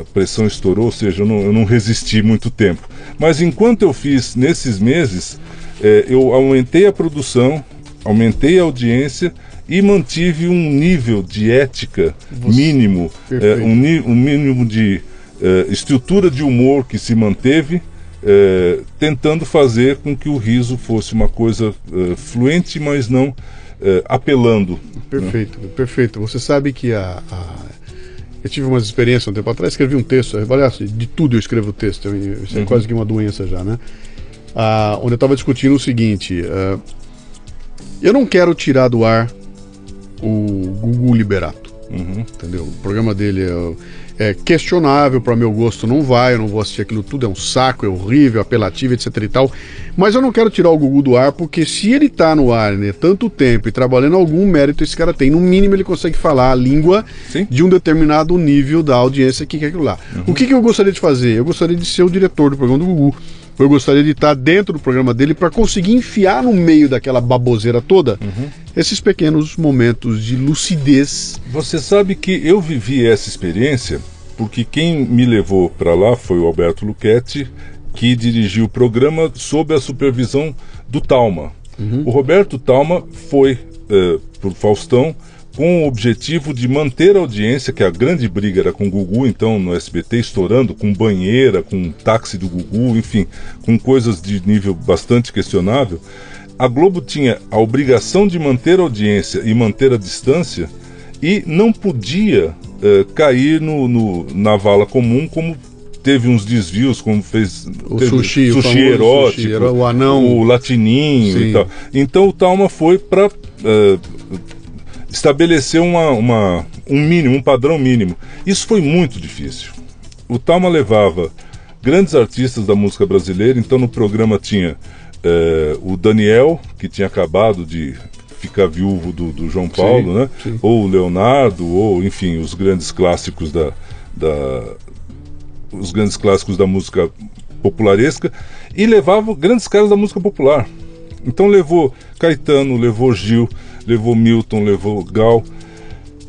Speaker 3: a pressão estourou, ou seja, eu não, eu não resisti muito tempo. Mas enquanto eu fiz nesses meses, eh, eu aumentei a produção, aumentei a audiência e mantive um nível de ética mínimo,
Speaker 1: Perfeito.
Speaker 3: um, um mínimo de eh, estrutura de humor que se manteve. eh, tentando fazer com que o riso fosse uma coisa eh, fluente, mas não eh, apelando.
Speaker 1: Perfeito, perfeito. Você sabe que a, a- Eu tive umas experiências um tempo atrás, escrevi um texto, aliás, de tudo eu escrevo texto, isso é quase que uma doença já, né? Ah, onde eu estava discutindo o seguinte: ah, eu não quero tirar do ar o Gugu Liberato,
Speaker 3: Uhum.
Speaker 1: entendeu? O programa dele é, é questionável para meu gosto, não vai, eu não vou assistir aquilo tudo, é um saco, é horrível, apelativo, etc e tal. Mas eu não quero tirar o Gugu do ar, porque se ele tá no ar, né, tanto tempo e trabalhando algum mérito esse cara tem, no mínimo ele consegue falar a língua
Speaker 3: Sim.
Speaker 1: de um determinado nível da audiência que quer aquilo lá. O que, que eu gostaria de fazer? Eu gostaria de ser o diretor do programa do Gugu. Eu gostaria de estar dentro do programa dele para conseguir enfiar no meio daquela baboseira toda esses pequenos momentos de lucidez.
Speaker 3: Você sabe que eu vivi essa experiência porque quem me levou para lá foi o Alberto Luchetti, que dirigiu o programa sob a supervisão do Talma. O Roberto Talma foi eh, por Faustão com o objetivo de manter a audiência, que a grande briga era com o Gugu, então no SBT estourando, com banheira, com táxi do Gugu, enfim, com coisas de nível bastante questionável. A Globo tinha a obrigação de manter a audiência e manter a distância e não podia eh, cair no, no- na vala comum como teve uns desvios, como fez
Speaker 1: O sushi, o
Speaker 3: sushi
Speaker 1: famoso
Speaker 3: erótico,
Speaker 1: sushi, o anão.
Speaker 3: o latininho
Speaker 1: Sim.
Speaker 3: e tal. Então o Talma foi para estabelecer uma, uma- um mínimo, um padrão mínimo. Isso foi muito difícil. O Talma levava grandes artistas da música brasileira, então no programa tinha eh, o Daniel, que tinha acabado de ficar viúvo do, do João Paulo, né?
Speaker 1: sim.
Speaker 3: ou o Leonardo, ou enfim, os grandes clássicos da, da os grandes clássicos da música popularesca e levava grandes caras da música popular. Então levou Caetano, levou Gil, levou Milton, levou Gal.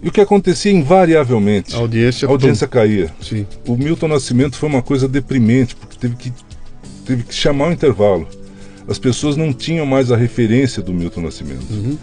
Speaker 3: E o que acontecia invariavelmente?
Speaker 1: A audiência
Speaker 3: a audiência caía.
Speaker 1: Sim.
Speaker 3: O Milton Nascimento foi uma coisa deprimente, porque teve que, teve que chamar o intervalo. As pessoas não tinham mais a referência do Milton Nascimento.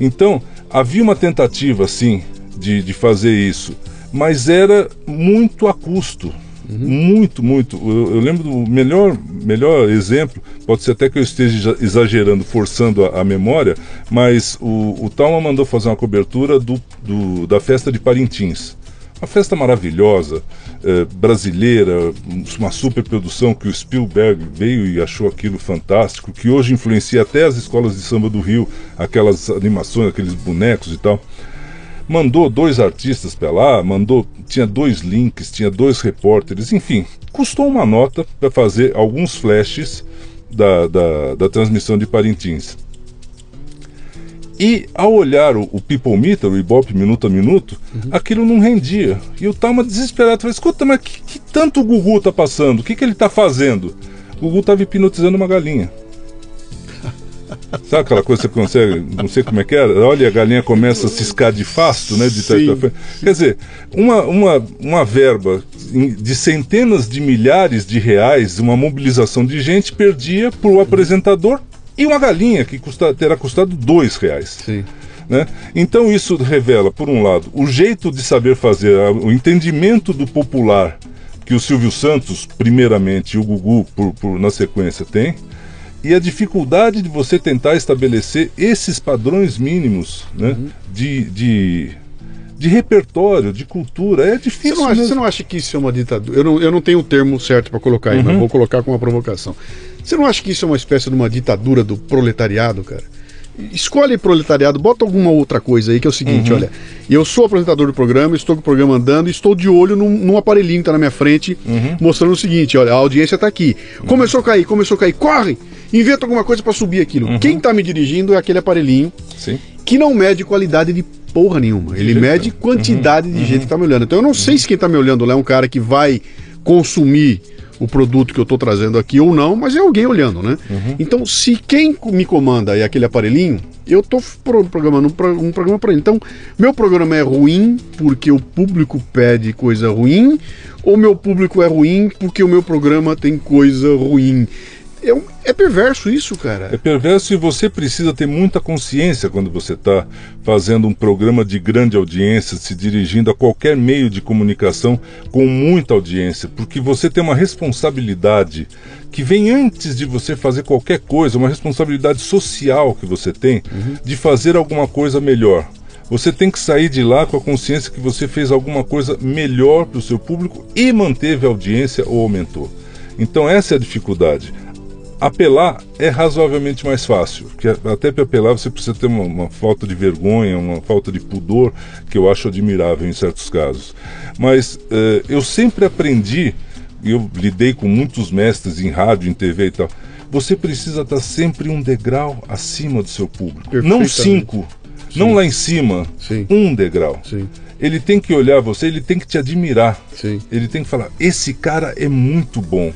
Speaker 3: Então, havia uma tentativa, sim, de, de fazer isso, mas era muito a custo. Muito, muito. Eu, eu lembro do melhor, melhor exemplo, pode ser até que eu esteja exagerando, forçando a, a memória, mas o, o Talma mandou fazer uma cobertura do, do- da festa de Parintins. Uma festa maravilhosa, eh, brasileira, uma superprodução que o Spielberg veio e achou aquilo fantástico, que hoje influencia até as escolas de samba do Rio, aquelas animações, aqueles bonecos e tal. Mandou dois artistas para lá, mandou, tinha dois links, tinha dois repórteres, enfim, custou uma nota para fazer alguns flashes da, da, da transmissão de Parintins. E ao olhar o, o People Meter, o Ibope minuto a minuto, uhum. aquilo não rendia. E eu estava desesperado. Falei, escuta, mas que, que tanto o Gugu tá passando? O que, que ele tá fazendo? O Gugu estava hipnotizando uma galinha. Sabe aquela coisa que você consegue, não sei como é que era? Olha, a galinha começa a ciscar de fasto, né? De trás pra frente. Quer dizer, uma, uma, uma verba de centenas de milhares de reais, uma mobilização de gente, perdia para o apresentador e uma galinha que custa, terá custado dois reais.
Speaker 1: Sim.
Speaker 3: Né? Então isso revela, por um lado, o jeito de saber fazer, o entendimento do popular que o Silvio Santos, primeiramente, e o Gugu, por, por, na sequência, tem, e a dificuldade de você tentar estabelecer esses padrões mínimos né, uhum. de, de, de, repertório, de cultura. É difícil.
Speaker 1: Você não acha, você não acha que isso é uma ditadura? Eu não, eu não tenho o termo certo para colocar aí, uhum. mas vou colocar com uma provocação. Você não acha que isso é uma espécie de uma ditadura do proletariado, cara? Escolhe proletariado, bota alguma outra coisa aí, que é o seguinte, uhum. olha, eu sou apresentador do programa, estou com o programa andando, estou de olho num, num aparelhinho que está na minha frente, uhum. mostrando o seguinte, olha, a audiência está aqui. Uhum. Começou a cair, começou a cair, corre! Inventa alguma coisa para subir aquilo. Uhum. Quem está me dirigindo é aquele aparelhinho
Speaker 3: Sim.
Speaker 1: que não mede qualidade de porra nenhuma. Ele mede quantidade de uhum. gente que está me olhando. Então eu não sei se quem está me olhando lá é um cara que vai consumir o produto que eu estou trazendo aqui ou não, mas é alguém olhando, né? Uhum. Então, se quem me comanda é aquele aparelhinho, eu estou programando um, programa para ele. Então, meu programa é ruim porque o público pede coisa ruim, ou meu público é ruim porque o meu programa tem coisa ruim? É, é perverso isso, cara.
Speaker 3: É perverso e você precisa ter muita consciência quando você está fazendo um programa de grande audiência, se dirigindo a qualquer meio de comunicação com muita audiência, porque você tem uma responsabilidade que vem antes de você fazer qualquer coisa, uma responsabilidade social que você tem uhum. de fazer alguma coisa melhor. Você tem que sair de lá com a consciência que você fez alguma coisa melhor para o seu público e manteve a audiência ou aumentou. Então essa é a dificuldade apelar é razoavelmente mais fácil, porque até para apelar você precisa ter uma, uma, falta de vergonha, uma falta de pudor, que eu acho admirável em certos casos. Mas eh, eu sempre aprendi, eu lidei com muitos mestres em rádio, em TV e tal, você precisa estar sempre um degrau acima do seu público. Não cinco, Sim. não lá em cima, Sim. um degrau.
Speaker 1: Sim
Speaker 3: ele tem que olhar você, ele tem que te admirar.
Speaker 1: Sim.
Speaker 3: Ele tem que falar: esse cara é muito bom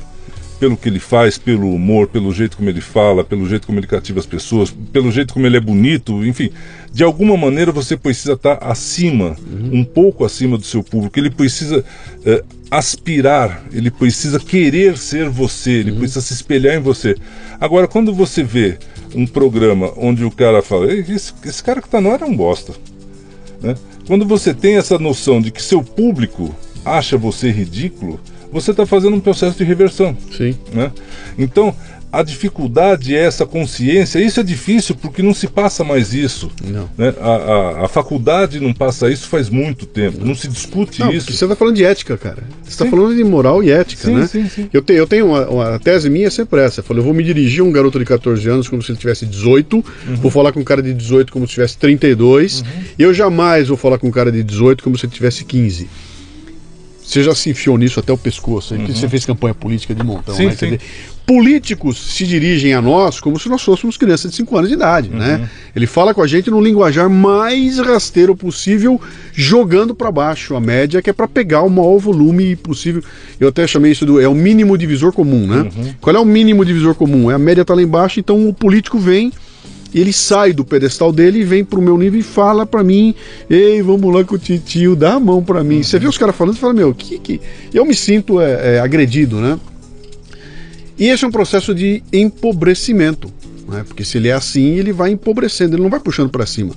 Speaker 3: pelo que ele faz, pelo humor, pelo jeito como ele fala, pelo jeito como ele cativa as pessoas, pelo jeito como ele é bonito, enfim, de alguma maneira você precisa estar acima, uhum. um pouco acima do seu público. Ele precisa é, aspirar, ele precisa querer ser você, ele uhum. precisa se espelhar em você. Agora, quando você vê um programa onde o cara fala, esse, esse cara que está no ar é um bosta, né? Quando você tem essa noção de que seu público acha você ridículo, você está fazendo um processo de reversão.
Speaker 1: Sim.
Speaker 3: Né? Então, a dificuldade é essa consciência. Isso é difícil porque não se passa mais isso.
Speaker 1: Não.
Speaker 3: Né? A, a, a faculdade não passa isso faz muito tempo. Não, não se discute não, isso.
Speaker 1: Você está falando de ética, cara. Você está falando de moral e ética,
Speaker 3: sim,
Speaker 1: né?
Speaker 3: Sim, sim.
Speaker 1: Eu, te, eu tenho uma, uma tese minha sempre essa. Eu falo, eu vou me dirigir a um garoto de 14 anos como se ele tivesse 18. Uhum. Vou falar com um cara de 18 como se tivesse 32. Uhum. Eu jamais vou falar com um cara de 18 como se ele tivesse 15. Você já se enfiou nisso até o pescoço, uhum. você fez campanha política de montão,
Speaker 3: sim,
Speaker 1: né?
Speaker 3: Sim.
Speaker 1: Políticos se dirigem a nós como se nós fôssemos crianças de 5 anos de idade, né? uhum. né? Ele fala com a gente no linguajar mais rasteiro possível, jogando para baixo a média, que é para pegar o maior volume possível. Eu até chamei isso do é o mínimo divisor comum, né? Uhum. Qual é o mínimo divisor comum? É a média tá lá embaixo, então o político vem ele sai do pedestal dele e vem pro meu nível e fala para mim: Ei, vamos lá com o titio, dá a mão para mim. Uhum. Você vê os caras falando e fala: Meu, que, que. Eu me sinto é, é, agredido, né? E esse é um processo de empobrecimento, né? porque se ele é assim, ele vai empobrecendo, ele não vai puxando para cima.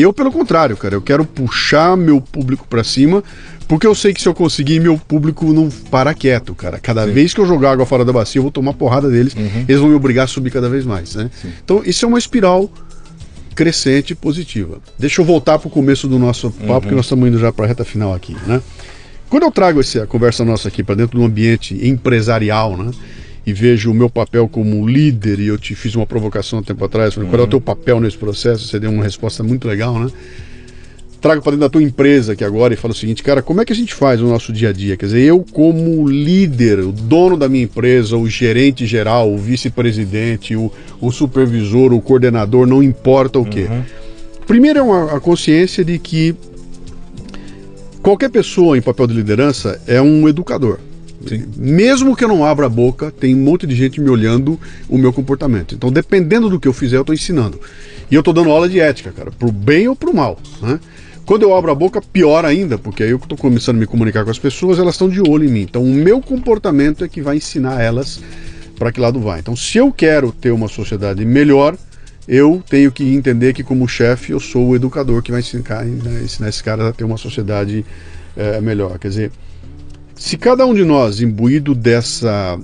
Speaker 1: Eu, pelo contrário, cara, eu quero puxar meu público para cima, porque eu sei que se eu conseguir, meu público não para quieto, cara. Cada Sim. vez que eu jogar água fora da bacia, eu vou tomar porrada deles, uhum. eles vão me obrigar a subir cada vez mais, né? Sim. Então, isso é uma espiral crescente positiva. Deixa eu voltar para o começo do nosso papo, uhum. que nós estamos indo já para a reta final aqui, né? Quando eu trago essa conversa nossa aqui para dentro do ambiente empresarial, né? E vejo o meu papel como líder, e eu te fiz uma provocação um tempo atrás, falei, qual é o uhum. teu papel nesse processo? Você deu uma resposta muito legal, né? trago para dentro da tua empresa aqui agora e falo o seguinte, cara, como é que a gente faz no nosso dia a dia? Quer dizer, eu como líder, o dono da minha empresa, o gerente geral, o vice-presidente, o, o supervisor, o coordenador, não importa o quê.
Speaker 3: Uhum.
Speaker 1: Primeiro é uma, a consciência de que qualquer pessoa em papel de liderança é um educador. Mesmo que eu não abra a boca, tem um monte de gente me olhando o meu comportamento. Então, dependendo do que eu fizer, eu estou ensinando. E eu estou dando aula de ética, cara, pro bem ou pro mal. Né? Quando eu abro a boca, pior ainda, porque aí eu estou começando a me comunicar com as pessoas, elas estão de olho em mim. Então, o meu comportamento é que vai ensinar elas para que lado vai. Então, se eu quero ter uma sociedade melhor, eu tenho que entender que, como chefe, eu sou o educador que vai ensinar, ensinar esses caras a ter uma sociedade é, melhor. Quer dizer, se cada um de nós, imbuído dessa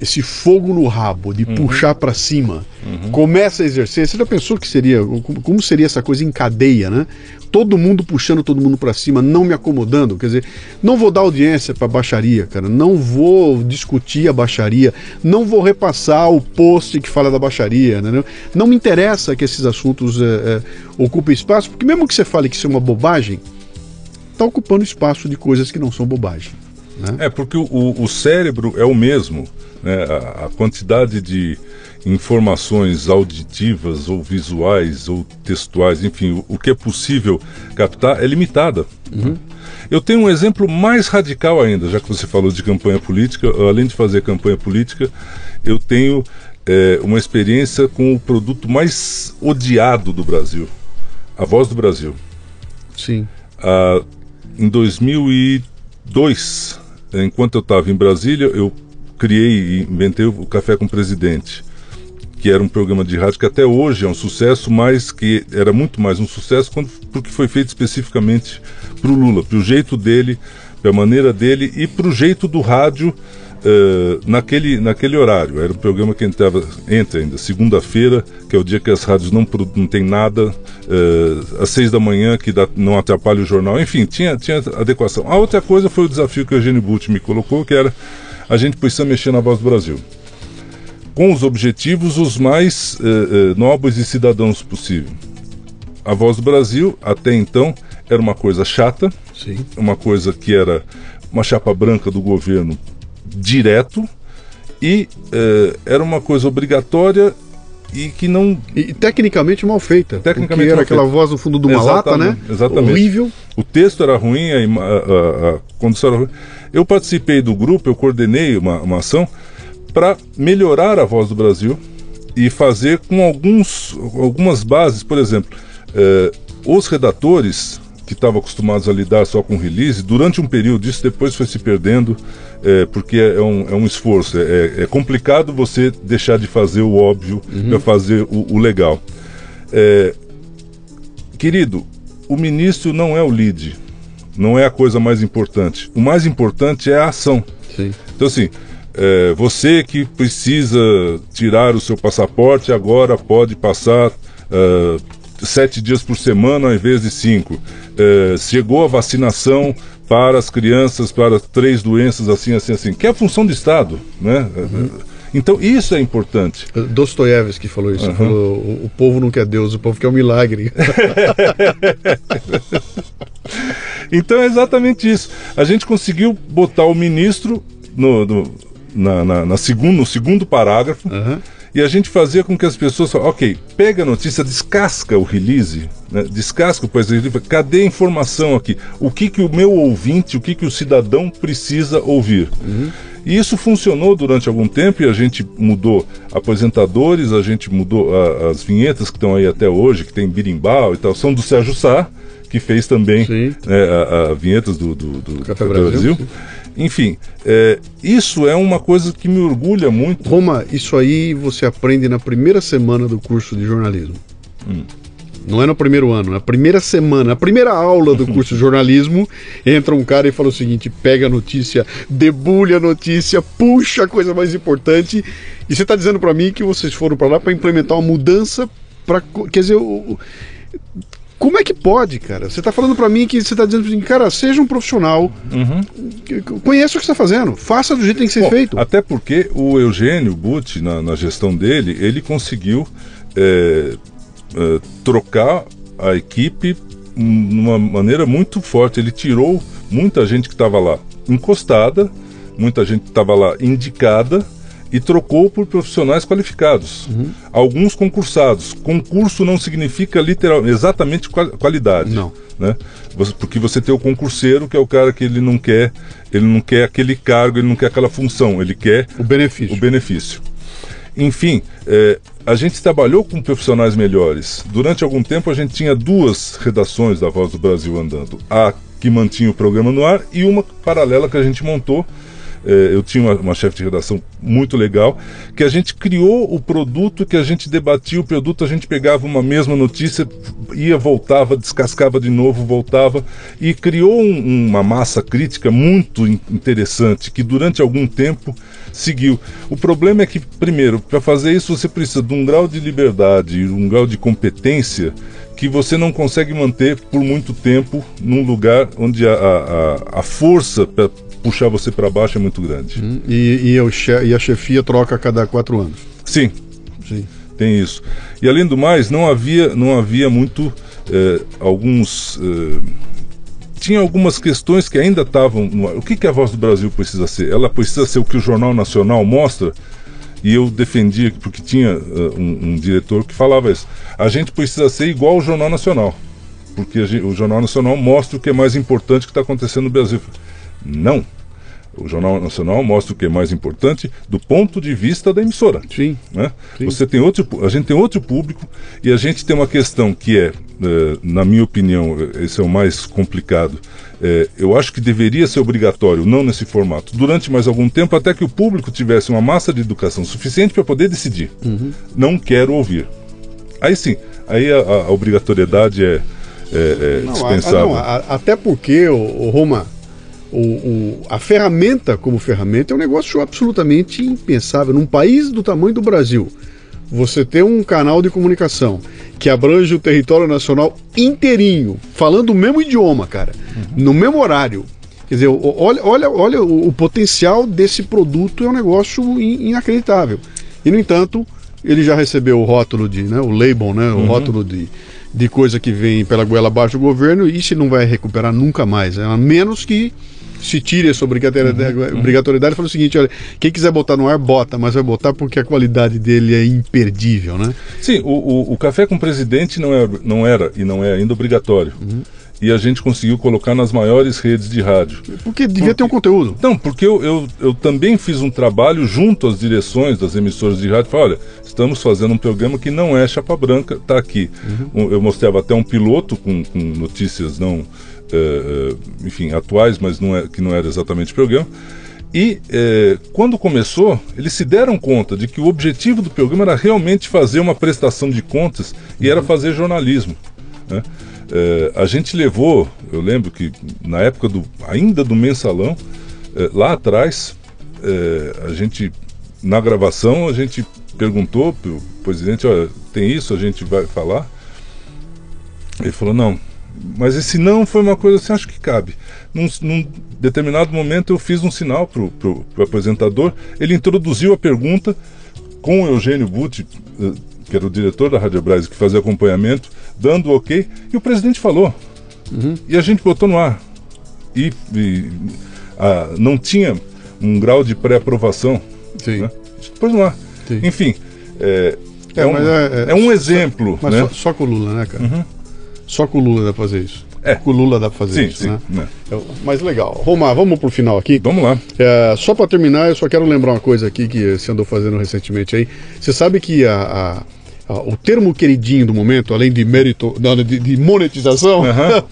Speaker 1: esse fogo no rabo de uhum. puxar para cima, uhum. começa a exercer. Você já pensou que seria como seria essa coisa em cadeia, né? Todo mundo puxando todo mundo para cima, não me acomodando. Quer dizer, não vou dar audiência para baixaria, cara. Não vou discutir a baixaria. Não vou repassar o post que fala da baixaria, né? Não me interessa que esses assuntos é, é, ocupem espaço, porque mesmo que você fale que isso é uma bobagem, está ocupando espaço de coisas que não são bobagem. Né?
Speaker 3: É porque o, o cérebro é o mesmo né, a, a quantidade de informações auditivas ou visuais ou textuais, enfim, o, o que é possível captar é limitada. Uhum. Eu tenho um exemplo mais radical ainda, já que você falou de campanha política. Além de fazer campanha política, eu tenho é, uma experiência com o produto mais odiado do Brasil, a Voz do Brasil.
Speaker 1: Sim.
Speaker 3: Ah, em 2002, enquanto eu estava em Brasília, eu criei e inventei o Café com o Presidente, que era um programa de rádio que até hoje é um sucesso, mas que era muito mais um sucesso quando, porque foi feito especificamente para o Lula, para o jeito dele, para a maneira dele e para o jeito do rádio uh, naquele, naquele horário. Era um programa que entrava, entra ainda, segunda-feira, que é o dia que as rádios não, não tem nada, uh, às seis da manhã, que dá, não atrapalha o jornal. Enfim, tinha, tinha adequação. A outra coisa foi o desafio que o Eugênio Butti me colocou, que era a gente precisa mexer na voz do Brasil. Com os objetivos os mais eh, eh, nobres e cidadãos possível. A voz do Brasil, até então, era uma coisa chata,
Speaker 1: Sim.
Speaker 3: uma coisa que era uma chapa branca do governo direto e eh, era uma coisa obrigatória e que não.
Speaker 1: E, tecnicamente mal feita.
Speaker 3: Tecnicamente
Speaker 1: era aquela
Speaker 3: feita.
Speaker 1: voz no fundo de uma lata, né?
Speaker 3: Exatamente.
Speaker 1: Horrível.
Speaker 3: O texto era ruim, a, a, a, condição era ruim. Eu participei do grupo, eu coordenei uma, uma ação para melhorar a voz do Brasil e fazer com alguns, algumas bases, por exemplo, eh, os redatores que estavam acostumados a lidar só com release, durante um período, isso depois foi se perdendo, eh, porque é um, é um esforço. É, é, complicado você deixar de fazer o óbvio uhum. para fazer o, o legal. Eh, querido, o ministro não é o lead não é a coisa mais importante. O mais importante é a ação.
Speaker 1: Sim.
Speaker 3: Então, assim, é, você que precisa tirar o seu passaporte agora pode passar uh, sete dias por semana ao invés de cinco. É, chegou a vacinação para as crianças para três doenças assim, assim, assim, que é a função do Estado, né? Uhum. Então isso é importante.
Speaker 1: Dostoiévski falou isso. Uhum. Falou, o, o, povo não quer Deus, o povo quer um milagre.
Speaker 3: então é exatamente isso. A gente conseguiu botar o ministro no, no, na, na, na segundo, no segundo parágrafo
Speaker 1: uhum.
Speaker 3: E a gente fazia com que as pessoas ok, pega a notícia, descasca o release, né, descasca o país, cadê a informação aqui? O que, que o meu ouvinte, o que, que o cidadão precisa ouvir?
Speaker 1: Uhum.
Speaker 3: E isso funcionou durante algum tempo e a gente mudou apresentadores, a gente mudou a, as vinhetas que estão aí até hoje, que tem birimbau e tal, são do Sérgio Sá, que fez também né, a, a, vinhetas do, do, do
Speaker 1: Café Brasil. Brasil.
Speaker 3: Enfim, é, isso é uma coisa que me orgulha muito.
Speaker 1: Roma, isso aí você aprende na primeira semana do curso de jornalismo.
Speaker 3: Hum.
Speaker 1: Não é no primeiro ano, na primeira semana, na primeira aula do curso de jornalismo, entra um cara e fala o seguinte: pega a notícia, debulha a notícia, puxa a coisa mais importante. E você está dizendo para mim que vocês foram para lá para implementar uma mudança para. Quer dizer, o, como é que pode, cara? Você está falando para mim que você está dizendo assim, cara, seja um profissional,
Speaker 3: uhum.
Speaker 1: conheça o que está fazendo, faça do jeito que tem que ser
Speaker 3: Bom,
Speaker 1: feito.
Speaker 3: Até porque o Eugênio Butti, na, na gestão dele, ele conseguiu é, é, trocar a equipe numa maneira muito forte. Ele tirou muita gente que estava lá encostada, muita gente que estava lá indicada e trocou por profissionais qualificados. Uhum. Alguns concursados. Concurso não significa literal, exatamente qualidade.
Speaker 1: Não.
Speaker 3: Né? Porque você tem o concurseiro, que é o cara que ele não quer, ele não quer aquele cargo, ele não quer aquela função, ele quer
Speaker 1: o benefício.
Speaker 3: O benefício. Enfim, é, a gente trabalhou com profissionais melhores. Durante algum tempo a gente tinha duas redações da Voz do Brasil andando. A que mantinha o programa no ar e uma paralela que a gente montou eu tinha uma, uma chefe de redação muito legal, que a gente criou o produto, que a gente debatia o produto, a gente pegava uma mesma notícia, ia, voltava, descascava de novo, voltava, e criou um, uma massa crítica muito interessante, que durante algum tempo seguiu. O problema é que, primeiro, para fazer isso você precisa de um grau de liberdade, um grau de competência que você não consegue manter por muito tempo num lugar onde a, a, a força puxar você para baixo é muito grande.
Speaker 1: Hum, e, e, che e, a chefia troca a cada quatro anos.
Speaker 3: Sim. Sim. Tem isso. E além do mais, não havia, não havia muito eh, alguns. Eh, tinha algumas questões que ainda estavam. O que, que a Voz do Brasil precisa ser? Ela precisa ser o que o Jornal Nacional mostra. E eu defendia, porque tinha uh, um, um, diretor que falava isso. A gente precisa ser igual ao Jornal Nacional. Porque gente, o Jornal Nacional mostra o que é mais importante que está acontecendo no Brasil. Não. O Jornal Nacional mostra o que é mais importante do ponto de vista da emissora.
Speaker 1: Sim.
Speaker 3: Né? Sim. Você tem outro, a gente tem outro público e a gente tem uma questão que é, eh, na minha opinião, eh, esse é o mais complicado. É, eu acho que deveria ser obrigatório, não nesse formato, durante mais algum tempo, até que o público tivesse uma massa de educação suficiente para poder decidir. Uhum. Não quero ouvir. Aí sim, aí a, a obrigatoriedade é, é, é não, dispensável. A,
Speaker 1: a, não, até porque, o, o Roma, o, o, a ferramenta como ferramenta é um negócio absolutamente impensável. Num país do tamanho do Brasil, você ter um canal de comunicação que abrange o território nacional inteirinho, falando o mesmo idioma, cara, uhum. no mesmo horário. Quer dizer, olha, olha, olha o, o potencial desse produto é um negócio in, inacreditável. E, no entanto, ele já recebeu o rótulo de, né, o label, né, o uhum. rótulo de, de coisa que vem pela goela abaixo do governo e isso não vai recuperar nunca mais, né, a menos que se tire essa obrigatoriedade, uhum, obrigatoriedade e fala o seguinte: olha, quem quiser botar no ar, bota, mas vai botar porque a qualidade dele é imperdível, né?
Speaker 3: Sim, o, o, o café com presidente não, é, não era e não é ainda obrigatório. Uhum. E a gente conseguiu colocar nas maiores redes de rádio.
Speaker 1: Porque devia porque, ter um conteúdo.
Speaker 3: Não, porque eu, eu, eu também fiz um trabalho junto às direções das emissoras de rádio. Falei, olha, estamos fazendo um programa que não é chapa branca, está aqui. Uhum. Eu mostrava até um piloto com, com notícias não uh, enfim, atuais, mas não é, que não era exatamente programa. E eh, quando começou, eles se deram conta de que o objetivo do programa era realmente fazer uma prestação de contas e era fazer jornalismo. Né? A gente levou, eu lembro que na época do ainda do mensalão, lá atrás, a gente na gravação a gente perguntou para o presidente, olha, tem isso, a gente vai falar. Ele falou, não, mas esse não foi uma coisa assim, acho que cabe. Num, num determinado momento eu fiz um sinal para o apresentador, ele introduziu a pergunta com o Eugênio Butti, que era o diretor da Rádio Brás, que fazia acompanhamento, dando ok, e o presidente falou. Uhum. E a gente botou no ar. E, e a, não tinha um grau de pré-aprovação.
Speaker 1: Sim.
Speaker 3: Né? Pôs no ar. Sim. Enfim, é, é, é, um, é, é um exemplo.
Speaker 1: Mas
Speaker 3: né?
Speaker 1: só, só com o Lula, né, cara? Uhum. Só com o Lula dá pra fazer isso. É. Com o Lula dá pra fazer sim, isso, sim, né? É. Mas legal. Romar, vamos pro final aqui.
Speaker 3: Vamos lá.
Speaker 1: É, só para terminar, eu só quero lembrar uma coisa aqui que você andou fazendo recentemente aí. Você sabe que a, a, a, o termo queridinho do momento, além de mérito, de, de monetização,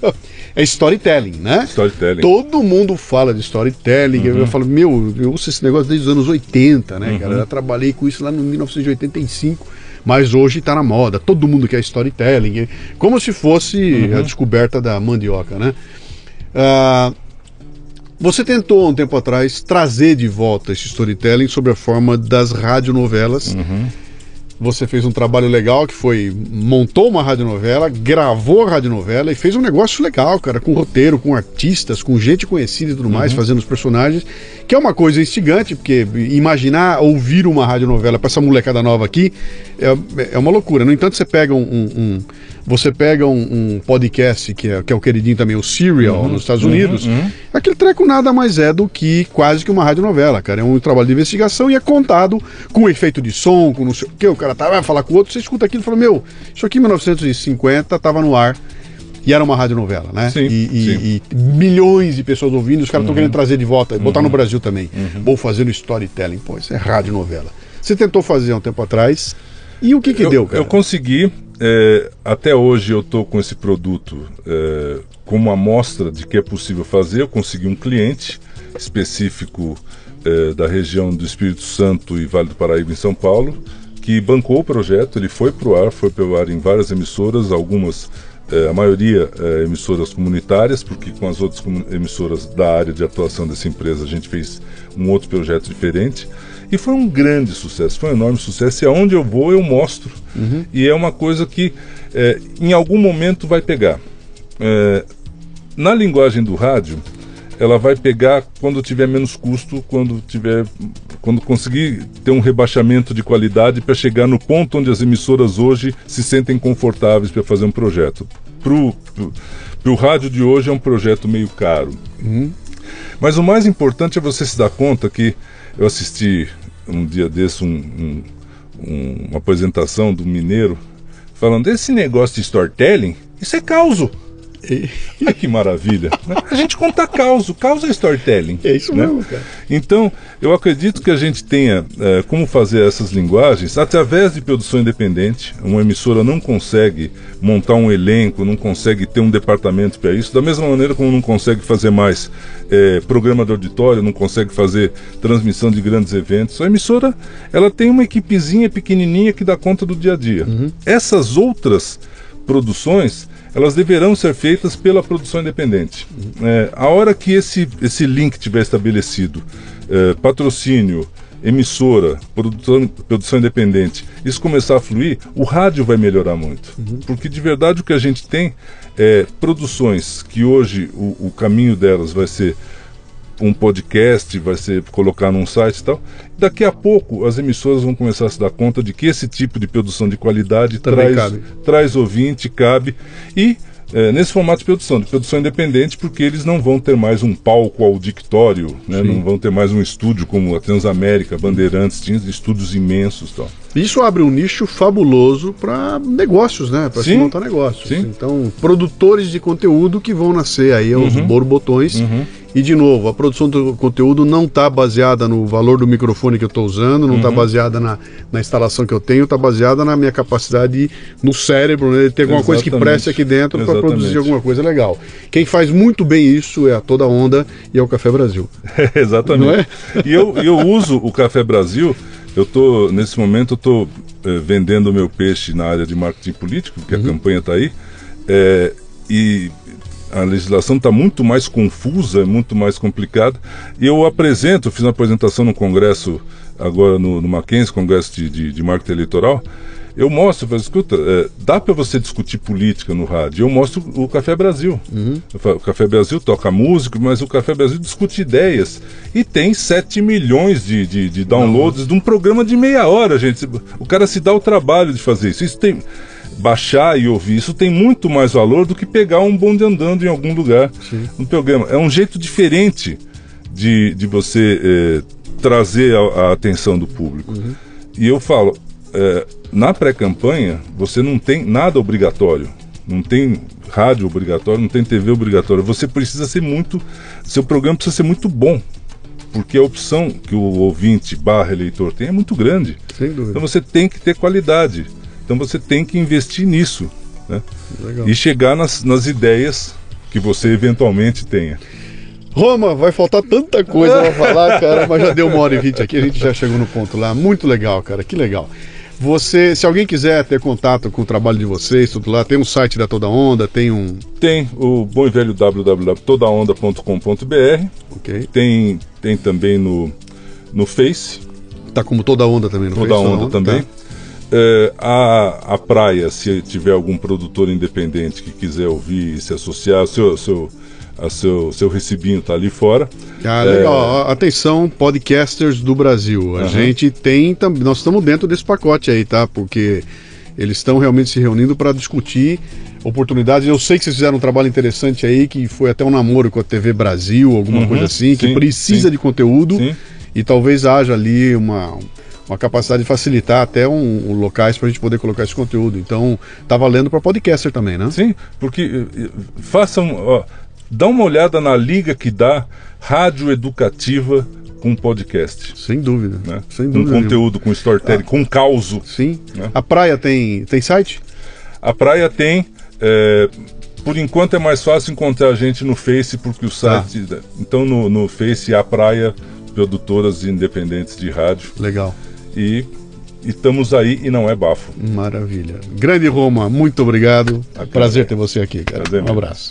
Speaker 1: é storytelling, né?
Speaker 3: Storytelling.
Speaker 1: Todo mundo fala de storytelling. Uhum. Eu falo, meu, eu uso esse negócio desde os anos 80, né, uhum. cara? Eu trabalhei com isso lá no 1985 mas hoje está na moda. Todo mundo quer storytelling, como se fosse uhum. a descoberta da mandioca, né? Ah, você tentou um tempo atrás trazer de volta esse storytelling sobre a forma das radionovelas. Uhum você fez um trabalho legal que foi montou uma radionovela, gravou a radionovela e fez um negócio legal, cara, com roteiro, com artistas, com gente conhecida e tudo mais, uhum. fazendo os personagens, que é uma coisa instigante, porque imaginar ouvir uma radionovela para essa molecada nova aqui é, é uma loucura. No entanto, você pega um, um, Você pega um, um podcast que é, que é o queridinho também, o Serial,
Speaker 3: Uhum,
Speaker 1: nos Estados Unidos. Aquele treco nada mais é do que quase que uma radionovela, cara. É um trabalho de investigação e é contado com efeito de som, com não sei o que. O cara tá, vai falar com o outro, você escuta aquilo e fala: Meu, isso aqui em 1950 tava no ar. E era uma radionovela, né?
Speaker 3: Sim,
Speaker 1: e,
Speaker 3: sim. Uhum.
Speaker 1: e milhões de pessoas ouvindo, os caras estão querendo trazer de volta, botar no Brasil também. Vou fazer no storytelling. Pô, isso é radionovela. Você tentou fazer há um tempo atrás. E o que que
Speaker 3: eu,
Speaker 1: deu, cara?
Speaker 3: Eu consegui, é, até hoje eu estou com esse produto é, como amostra de que é possível fazer. Eu consegui um cliente específico é, da região do Espírito Santo e Vale do Paraíba, em São Paulo, que bancou o projeto. Ele foi para o ar, foi para o ar em várias emissoras, algumas, é, a maioria é, emissoras comunitárias, porque com as outras emissoras da área de atuação dessa empresa a gente fez um outro projeto diferente. E foi um grande sucesso, foi um enorme sucesso. E aonde eu vou, eu mostro. E é uma coisa que é, em algum momento vai pegar. É, na linguagem do rádio, ela vai pegar quando tiver menos custo, quando tiver, quando conseguir ter um rebaixamento de qualidade para chegar no ponto onde as emissoras hoje se sentem confortáveis para fazer um projeto. Pro, pro, pro rádio de hoje é um projeto meio caro. Mas o mais importante é você se dar conta que eu assisti um dia desse um- um- um- uma apresentação do Mineiro falando esse negócio de storytelling, isso é causo. Ai, que maravilha. né? A gente conta causo, causo é storytelling.
Speaker 1: É isso
Speaker 3: né?
Speaker 1: mesmo, cara.
Speaker 3: Então, eu acredito que a gente tenha eh, como fazer essas linguagens através de produção independente. Uma emissora não consegue montar um elenco, não consegue ter um departamento para isso, da mesma maneira como não consegue fazer mais eh, programa de auditório, não consegue fazer transmissão de grandes eventos. A emissora ela tem uma equipezinha pequenininha que dá conta do dia a dia. Essas outras produções elas deverão ser feitas pela produção independente. É, a hora que esse, esse link tiver estabelecido, é, patrocínio, emissora, produção, produção independente, isso começar a fluir, o rádio vai melhorar muito. Porque de verdade o que a gente tem é produções que hoje o, o caminho delas vai ser um podcast, vai ser colocar num site e tal. Daqui a pouco as emissoras vão começar a se dar conta de que esse tipo de produção de qualidade
Speaker 1: Também
Speaker 3: traz,
Speaker 1: cabe.
Speaker 3: traz ouvinte, cabe. E é, nesse formato de produção, de produção independente, porque eles não vão ter mais um palco auditório, né? não vão ter mais um estúdio como a Transamérica, Bandeirantes, tinha estúdios imensos e tal.
Speaker 1: Isso abre um nicho fabuloso para negócios, né? Para se montar negócios.
Speaker 3: Sim.
Speaker 1: Então, produtores de conteúdo que vão nascer aí aos
Speaker 3: Uhum.
Speaker 1: borbotões. E, de novo, a produção do conteúdo não está baseada no valor do microfone que eu estou usando, não
Speaker 3: Uhum.
Speaker 1: está baseada na, na instalação que eu tenho, está baseada na minha capacidade no cérebro, né? de ter alguma coisa que preste aqui dentro para produzir alguma coisa legal. Quem faz muito bem isso é a Toda Onda e é o Café Brasil.
Speaker 3: Exatamente.
Speaker 1: É?
Speaker 3: E eu, eu uso o Café Brasil. Eu tô nesse momento eu tô eh, vendendo meu peixe na área de marketing político, porque a campanha está aí. eh, e a legislação está muito mais confusa, muito mais complicada. E eu apresento, fiz uma apresentação no Congresso agora no, no Mackenzie, Congresso de, de, de Marketing Eleitoral. Eu mostro, eu falo, escuta, eh, dá para você discutir política no rádio. Eu mostro o Café Brasil. Eu falo, o Café Brasil toca música, mas o Café Brasil discute ideias. E tem 7 milhões de, de, de downloads de um programa de meia hora, gente. O cara se dá o trabalho de fazer isso. Isso tem. Baixar e ouvir isso tem muito mais valor do que pegar um bonde andando em algum lugar no programa. É um jeito diferente de, de você eh, trazer a, a atenção do público. E eu falo, eh, na pré-campanha, você não tem nada obrigatório. Não tem rádio obrigatório, não tem TV obrigatória. Você precisa ser muito. Seu programa precisa ser muito bom. Porque a opção que o ouvinte barra eleitor tem é muito grande.
Speaker 1: Sem dúvida.
Speaker 3: Então você tem que ter qualidade. Então você tem que investir nisso. Né?
Speaker 1: Legal.
Speaker 3: E chegar nas, nas ideias que você eventualmente tenha.
Speaker 1: Roma, vai faltar tanta coisa pra falar, cara, mas já deu uma hora e vinte aqui, a gente já chegou no ponto lá. Muito legal, cara, que legal. Você, se alguém quiser ter contato com o trabalho de vocês, tudo lá, tem um site da Toda Onda, tem um.
Speaker 3: Tem o bom e velho www.todaonda.com.br.
Speaker 1: Ok.
Speaker 3: Tem, tem também no, no Face,
Speaker 1: Tá como Toda Onda também no
Speaker 3: Toda
Speaker 1: Face,
Speaker 3: Onda também.
Speaker 1: tá?
Speaker 3: É, a, a praia, se tiver algum produtor independente que quiser ouvir e se associar, seu, seu, a seu, seu recibinho tá ali fora.
Speaker 1: Ah,
Speaker 3: É,
Speaker 1: legal. Ó, Atenção, podcasters do Brasil. A
Speaker 3: Aham.
Speaker 1: gente tem também. Nós estamos dentro desse pacote aí, tá? Porque Eles estão realmente se reunindo para discutir oportunidades. Eu sei que vocês fizeram um trabalho interessante aí, que foi até um namoro com a TV Brasil, alguma
Speaker 3: Uhum,
Speaker 1: coisa assim, que
Speaker 3: sim,
Speaker 1: precisa
Speaker 3: sim.
Speaker 1: de conteúdo
Speaker 3: Sim.
Speaker 1: e talvez haja ali uma, uma capacidade de facilitar até um, um locais para a gente poder colocar esse conteúdo. Então, tá valendo para podcaster também, né?
Speaker 3: Sim, porque eh, eh, façam, ó, dá uma olhada na liga que dá rádio educativa com podcast.
Speaker 1: Sem dúvida.
Speaker 3: Né?
Speaker 1: Sem
Speaker 3: com
Speaker 1: dúvida. nenhuma.
Speaker 3: conteúdo, com storytelling, com causo.
Speaker 1: Sim.
Speaker 3: Né?
Speaker 1: A praia tem, tem site?
Speaker 3: A praia tem. eh, por enquanto é mais fácil encontrar a gente no Face, porque o
Speaker 1: Tá.
Speaker 3: site. Então no, no Face a praia, produtoras independentes de rádio.
Speaker 1: Legal.
Speaker 3: E estamos aí e não é bafo.
Speaker 1: Maravilha. Grande Roma, muito obrigado.
Speaker 3: Até
Speaker 1: Prazer ter você aqui, cara.
Speaker 3: Prazer
Speaker 1: um abraço.